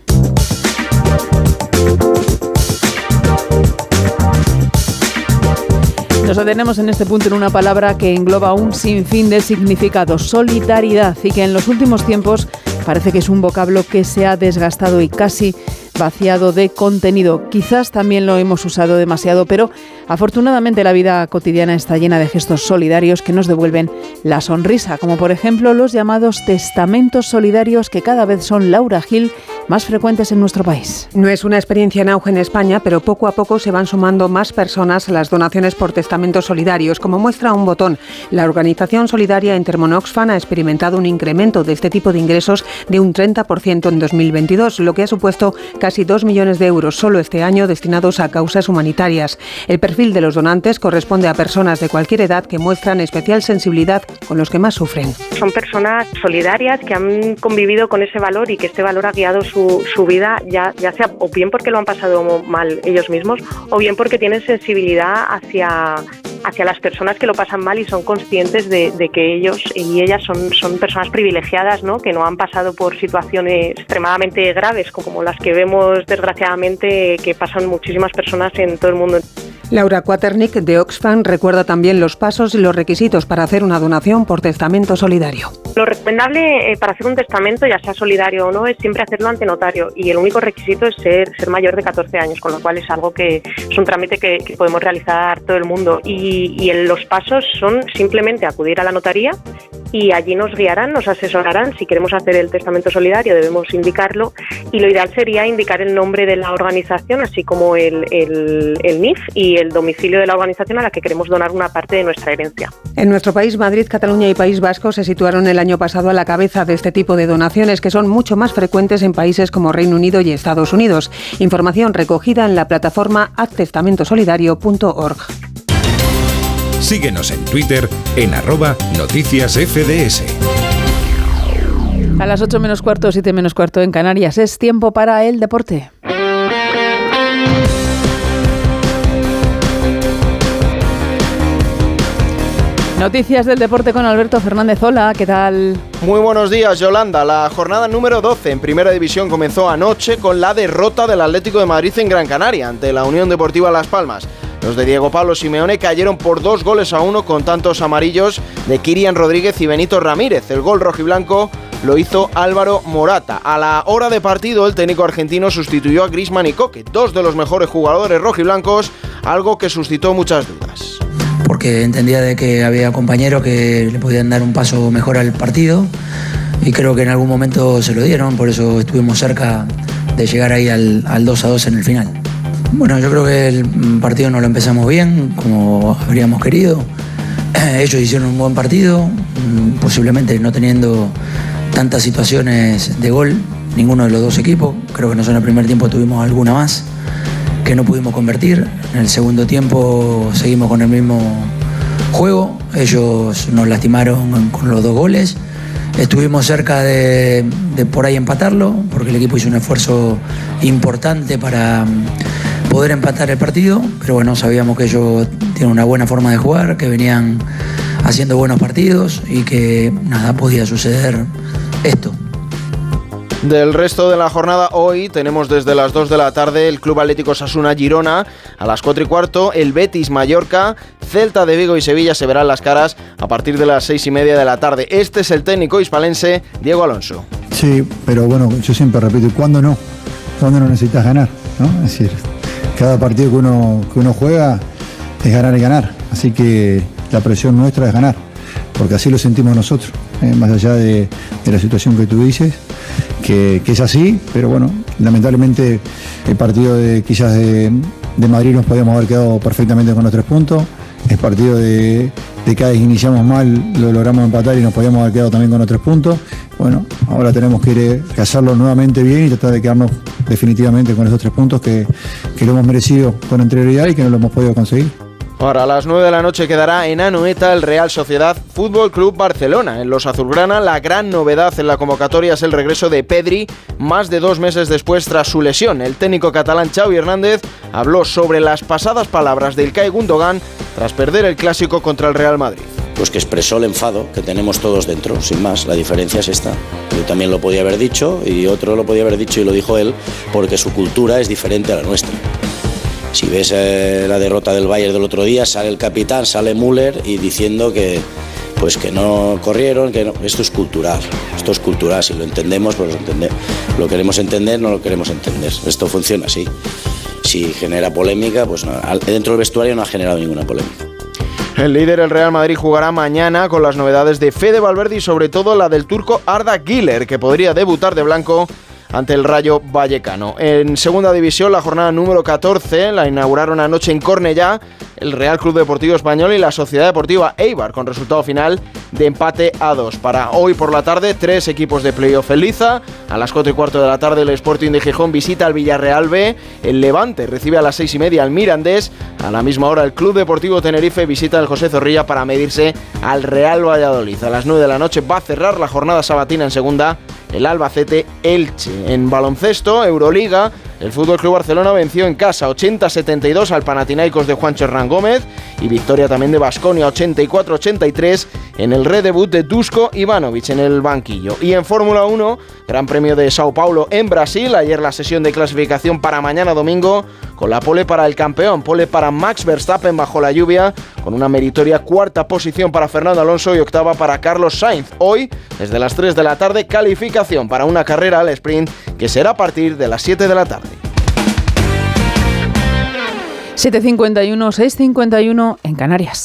Nos detenemos en este punto en una palabra que engloba un sinfín de significados, solidaridad, y que en los últimos tiempos parece que es un vocablo que se ha desgastado y casi vaciado de contenido. Quizás también lo hemos usado demasiado, pero afortunadamente la vida cotidiana está llena de gestos solidarios que nos devuelven la sonrisa, como por ejemplo los llamados testamentos solidarios que cada vez son Laura Gil más frecuentes en nuestro país. No es una experiencia en auge en España, pero poco a poco se van sumando más personas a las donaciones por testamentos solidarios, como muestra un botón. La organización solidaria Intermonoxfan ha experimentado un incremento de este tipo de ingresos de un 30% en 2022, lo que ha supuesto casi 2 millones de euros solo este año destinados a causas humanitarias. El perfil de los donantes corresponde a personas de cualquier edad que muestran especial sensibilidad con los que más sufren. Son personas solidarias que han convivido con ese valor y que este valor ha guiado su su, vida, ya, ya sea o bien porque lo han pasado mal ellos mismos o bien porque tienen sensibilidad hacia, hacia las personas que lo pasan mal y son conscientes de, que ellos y ellas son, son personas privilegiadas, ¿no? que no han pasado por situaciones extremadamente graves como las que vemos desgraciadamente que pasan muchísimas personas en todo el mundo. Laura Quaternick de Oxfam recuerda también los pasos y los requisitos para hacer una donación por testamento solidario. Lo recomendable eh, para hacer un testamento, ya sea solidario o no, es siempre hacerlo ante notario y el único requisito es ser, ser mayor de 14 años, con lo cual es algo que es un trámite que, podemos realizar todo el mundo. Y, y los pasos son simplemente acudir a la notaría y allí nos guiarán, nos asesorarán. Si queremos hacer el testamento solidario debemos indicarlo y lo ideal sería indicar el nombre de la organización, así como el, el, el NIF y el domicilio de la organización a la que queremos donar una parte de nuestra herencia. En nuestro país, Madrid, Cataluña y País Vasco se situaron el año pasado a la cabeza de este tipo de donaciones que son mucho más frecuentes en países como Reino Unido y Estados Unidos. Información recogida en la plataforma actestamentosolidario.org. Síguenos en Twitter en arroba noticias FDS. A las 8 menos cuarto, 7 menos cuarto en Canarias es tiempo para el deporte. Noticias del deporte con Alberto Fernández. Hola, ¿qué tal? Muy buenos días, Yolanda. La jornada número 12 en Primera División comenzó anoche con la derrota del Atlético de Madrid en Gran Canaria ante la Unión Deportiva Las Palmas. Los de Diego Pablo Simeone cayeron por dos goles a uno con tantos amarillos de Kirian Rodríguez y Benito Ramírez. El gol rojiblanco lo hizo Álvaro Morata. A la hora de partido, el técnico argentino sustituyó a Grisman y Coque, dos de los mejores jugadores rojiblancos, algo que suscitó muchas dudas porque entendía de que había compañeros que le podían dar un paso mejor al partido y creo que en algún momento se lo dieron, por eso estuvimos cerca de llegar ahí al, 2 a 2 en el final. Bueno, yo creo que el partido no lo empezamos bien, como habríamos querido. Ellos hicieron un buen partido, mm, posiblemente no teniendo tantas situaciones de gol, ninguno de los dos equipos. Creo que nosotros en el primer tiempo tuvimos alguna más que no pudimos convertir. En el segundo tiempo seguimos con el mismo juego. Ellos nos lastimaron con los dos goles. Estuvimos cerca de, por ahí empatarlo, porque el equipo hizo un esfuerzo importante para mm, poder empatar el partido, pero bueno, sabíamos que ellos tienen una buena forma de jugar, que venían haciendo buenos partidos y que nada podía suceder esto. Del resto de la jornada hoy tenemos desde las 2 de la tarde el Club Atlético Sasuna Girona, a las 4 y cuarto el Betis Mallorca, Celta de Vigo y Sevilla se verán las caras a partir de las 6 y media de la tarde. Este es el técnico hispalense Diego Alonso. Sí, pero bueno, yo siempre repito, ¿y cuándo no? ¿Cuándo no necesitas ganar? ¿no? Es decir, cada partido que uno, que uno juega es ganar y ganar. Así que la presión nuestra es ganar, porque así lo sentimos nosotros, ¿eh? más allá de, la situación que tú dices que, es así, pero bueno, lamentablemente el partido de quizás de, Madrid nos podíamos haber quedado perfectamente con los tres puntos. El partido de, de Cádiz iniciamos mal, lo logramos empatar y nos podíamos haber quedado también con los tres puntos. Bueno, ahora tenemos que, ir, que hacerlo nuevamente bien y tratar de quedarnos definitivamente con esos tres puntos que, que lo hemos merecido con anterioridad y que no lo hemos podido conseguir. Ahora a las 9 de la noche quedará en Anoeta el Real Sociedad Fútbol Club Barcelona. En los azulgrana la gran novedad en la convocatoria es el regreso de Pedri más de dos meses después tras su lesión. El técnico catalán Xavi Hernández habló sobre las pasadas palabras del Ilkay Gundogan tras perder el clásico contra el Real Madrid. Pues que expresó el enfado que tenemos todos dentro, sin más. La diferencia es esta. Yo también lo podía haber dicho y otro lo podía haber dicho y lo dijo él porque su cultura es diferente a la nuestra. Si ves eh, la derrota del Bayern del otro día, sale el capitán, sale Müller y diciendo que pues que no corrieron, que esto es cultural, esto es cultural, si lo entendemos, pues lo, lo queremos entender, no lo queremos entender. Esto funciona así. Si genera polémica, pues dentro del vestuario no ha generado ninguna polémica. El líder, el Real Madrid, jugará mañana con las novedades de Fede Valverde y sobre todo la del turco Arda Güler, que podría debutar de blanco ante el Rayo Vallecano. En segunda división, la jornada número 14 la inauguraron anoche en Cornellá el Real Club Deportivo Español y la Sociedad Deportiva Eibar, con resultado final de empate a 2. Para hoy por la tarde, tres equipos de playoff en Liza. A las 4 y cuarto de la tarde, el Sporting de Gijón visita al Villarreal B. El Levante recibe a las 6 y media al Mirandés. A la misma hora, el Club Deportivo Tenerife visita al José Zorrilla para medirse al Real Valladolid. A las 9 de la noche va a cerrar la jornada sabatina en segunda el Albacete Elche. En baloncesto, Euroliga, el Fútbol Club Barcelona venció en casa 80-72 al Panathinaikos de Juancho Hernán Gómez y victoria también de Basconia 84-83 en el redebut de Dusko Ivanovic en el banquillo. Y en Fórmula 1, Gran Premio de Sao Paulo en Brasil, ayer la sesión de clasificación para mañana domingo con la pole para el campeón, pole para Max Verstappen bajo la lluvia, con una meritoria cuarta posición para Fernando Alonso y octava para Carlos Sainz. Hoy, desde las 3 de la tarde, calificación para una carrera al sprint que será a partir de las 7 de la tarde. 751, 651 en Canarias.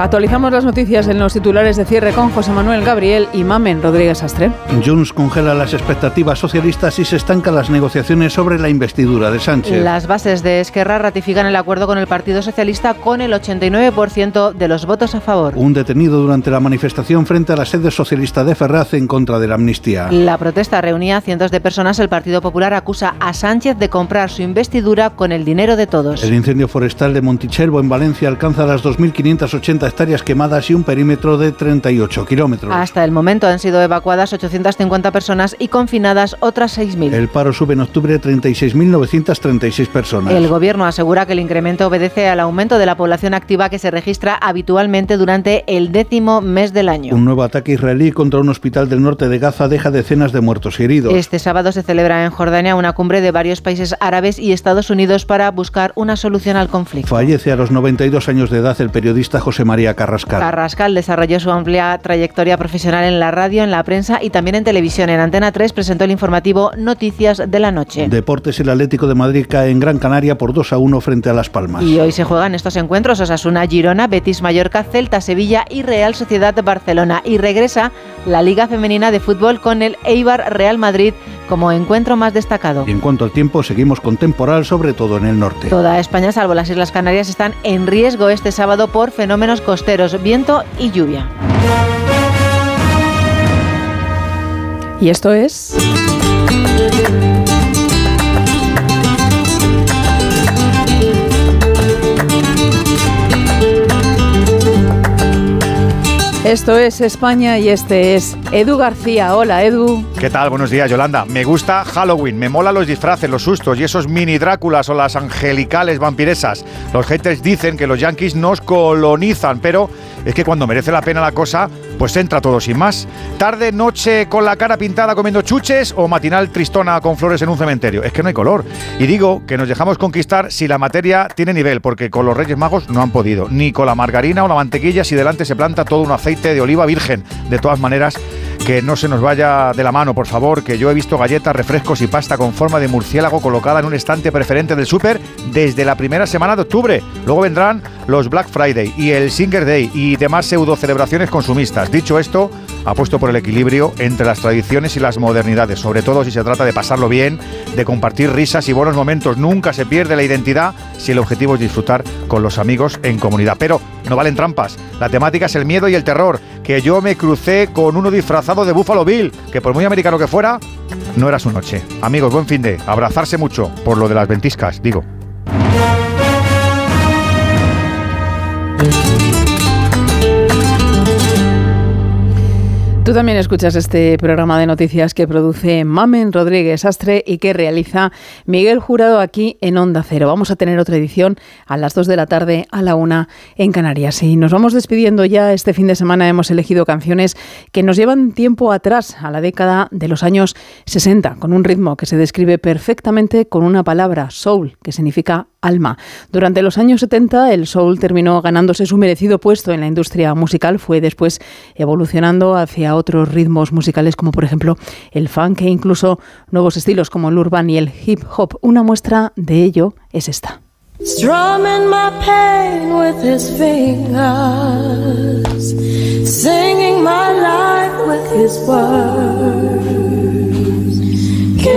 Actualizamos las noticias en los titulares de cierre con José Manuel Gabriel y Mamen Rodríguez Astre. Junts congela las expectativas socialistas y se estancan las negociaciones sobre la investidura de Sánchez. Las bases de Esquerra ratifican el acuerdo con el Partido Socialista con el 89% de los votos a favor. Un detenido durante la manifestación frente a la sede socialista de Ferraz en contra de la amnistía. La protesta reunía a cientos de personas. El Partido Popular acusa a Sánchez de comprar su investidura con el dinero de todos. El incendio forestal de Montichelvo en Valencia alcanza las 2.580 hectáreas quemadas y un perímetro de 38 kilómetros. Hasta el momento han sido evacuadas 850 personas y confinadas otras 6.000. El paro sube en octubre 36.936 personas. El gobierno asegura que el incremento obedece al aumento de la población activa que se registra habitualmente durante el décimo mes del año. Un nuevo ataque israelí contra un hospital del norte de Gaza deja decenas de muertos y heridos. Este sábado se celebra en Jordania una cumbre de varios países árabes y Estados Unidos para buscar una solución al conflicto. Fallece a los 92 años de edad el periodista José María Carrascal. Carrascal desarrolló su amplia trayectoria profesional en la radio, en la prensa y también en televisión. En Antena 3 presentó el informativo Noticias de la Noche. Deportes, el Atlético de Madrid cae en Gran Canaria por 2 a 1 frente a Las Palmas. Y hoy se juegan estos encuentros Osasuna, Girona, Betis Mallorca, Celta Sevilla y Real Sociedad Barcelona. Y regresa la Liga Femenina de Fútbol con el Eibar Real Madrid como encuentro más destacado. Y en cuanto al tiempo, seguimos con temporal, sobre todo en el norte. Toda España, salvo las Islas Canarias, están en riesgo este sábado por fenómenos costeros, viento y lluvia. Y esto es... Esto es España y este es Edu García. Hola, Edu. ¿Qué tal? Buenos días, Yolanda. Me gusta Halloween, me mola los disfraces, los sustos y esos mini Dráculas o las angelicales vampiresas. Los haters dicen que los yankees nos colonizan, pero es que cuando merece la pena la cosa, pues entra todo sin más. Tarde, noche con la cara pintada comiendo chuches o matinal tristona con flores en un cementerio. Es que no hay color. Y digo que nos dejamos conquistar si la materia tiene nivel, porque con los Reyes Magos no han podido. Ni con la margarina o la mantequilla si delante se planta todo un aceite de oliva virgen. De todas maneras, que no se nos vaya de la mano, por favor, que yo he visto galletas, refrescos y pasta con forma de murciélago colocada en un estante preferente del súper desde la primera semana de octubre. Luego vendrán los Black Friday y el Singer Day y demás pseudo celebraciones consumistas. Dicho esto, apuesto por el equilibrio entre las tradiciones y las modernidades, sobre todo si se trata de pasarlo bien, de compartir risas y buenos momentos. Nunca se pierde la identidad si el objetivo es disfrutar con los amigos en comunidad. Pero no valen trampas. La temática es el miedo y el terror. Que yo me crucé con uno disfrazado de Buffalo Bill, que por muy americano que fuera, no era su noche. Amigos, buen fin de. Abrazarse mucho por lo de las ventiscas, digo. Tú también escuchas este programa de noticias que produce Mamen Rodríguez Astre y que realiza Miguel Jurado aquí en Onda Cero. Vamos a tener otra edición a las 2 de la tarde a la 1 en Canarias. Y nos vamos despidiendo ya. Este fin de semana hemos elegido canciones que nos llevan tiempo atrás, a la década de los años 60, con un ritmo que se describe perfectamente con una palabra, soul, que significa alma. Durante los años 70 el soul terminó ganándose su merecido puesto en la industria musical, fue después evolucionando hacia otros ritmos musicales como por ejemplo el funk e incluso nuevos estilos como el urban y el hip hop. Una muestra de ello es esta.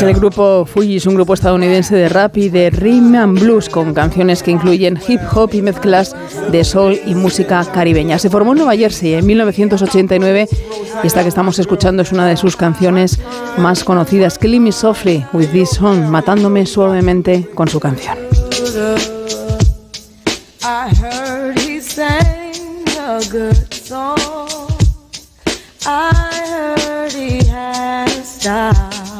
Es el grupo Fuji, un grupo estadounidense de rap y de rhythm and blues con canciones que incluyen hip hop y mezclas de soul y música caribeña. Se formó en Nueva Jersey en 1989 y esta que estamos escuchando es una de sus canciones más conocidas, Killing Me Softly with This Song, matándome suavemente con su canción. I heard he sang a good song. I heard he had a style.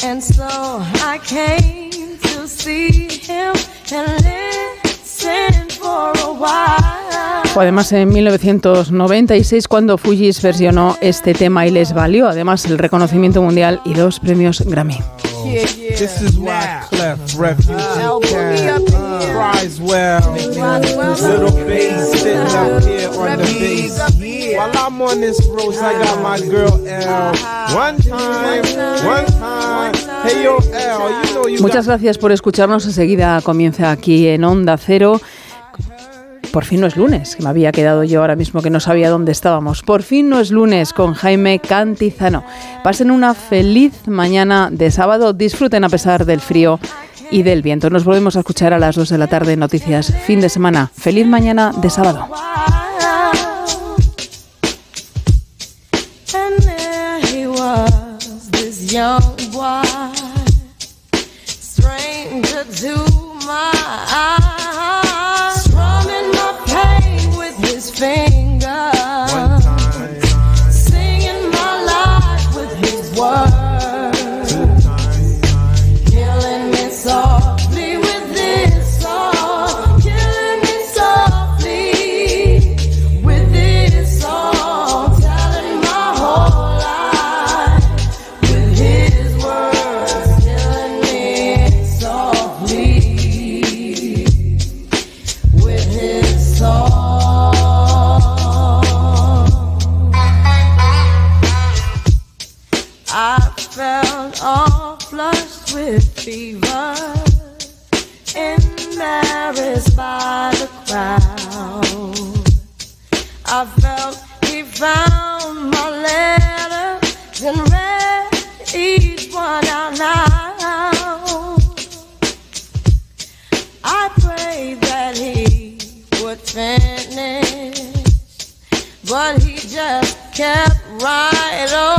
And so I came to see him and listen for a while. Fue además en 1996 cuando Fujis versionó este tema y les valió además el reconocimiento mundial y dos premios Grammy. This is why Clef Refuge can cries well. Little bass sitting up here on the bass. While I'm on this I got my girl L. One time, one time. Hey yo, L, you know you Muchas gracias por escucharnos. Enseguida comienza aquí en Onda Cero. Por fin no es lunes, que me había quedado yo ahora mismo que no sabía dónde estábamos. Por fin no es lunes con Jaime Cantizano. Pasen una feliz mañana de sábado, disfruten a pesar del frío y del viento. Nos volvemos a escuchar a las 2 de la tarde Noticias Fin de Semana. Feliz mañana de sábado. Shiva embarrassed by the crowd. I felt he found my letters and read each one out loud. I prayed that he would finish, but he just kept writing on.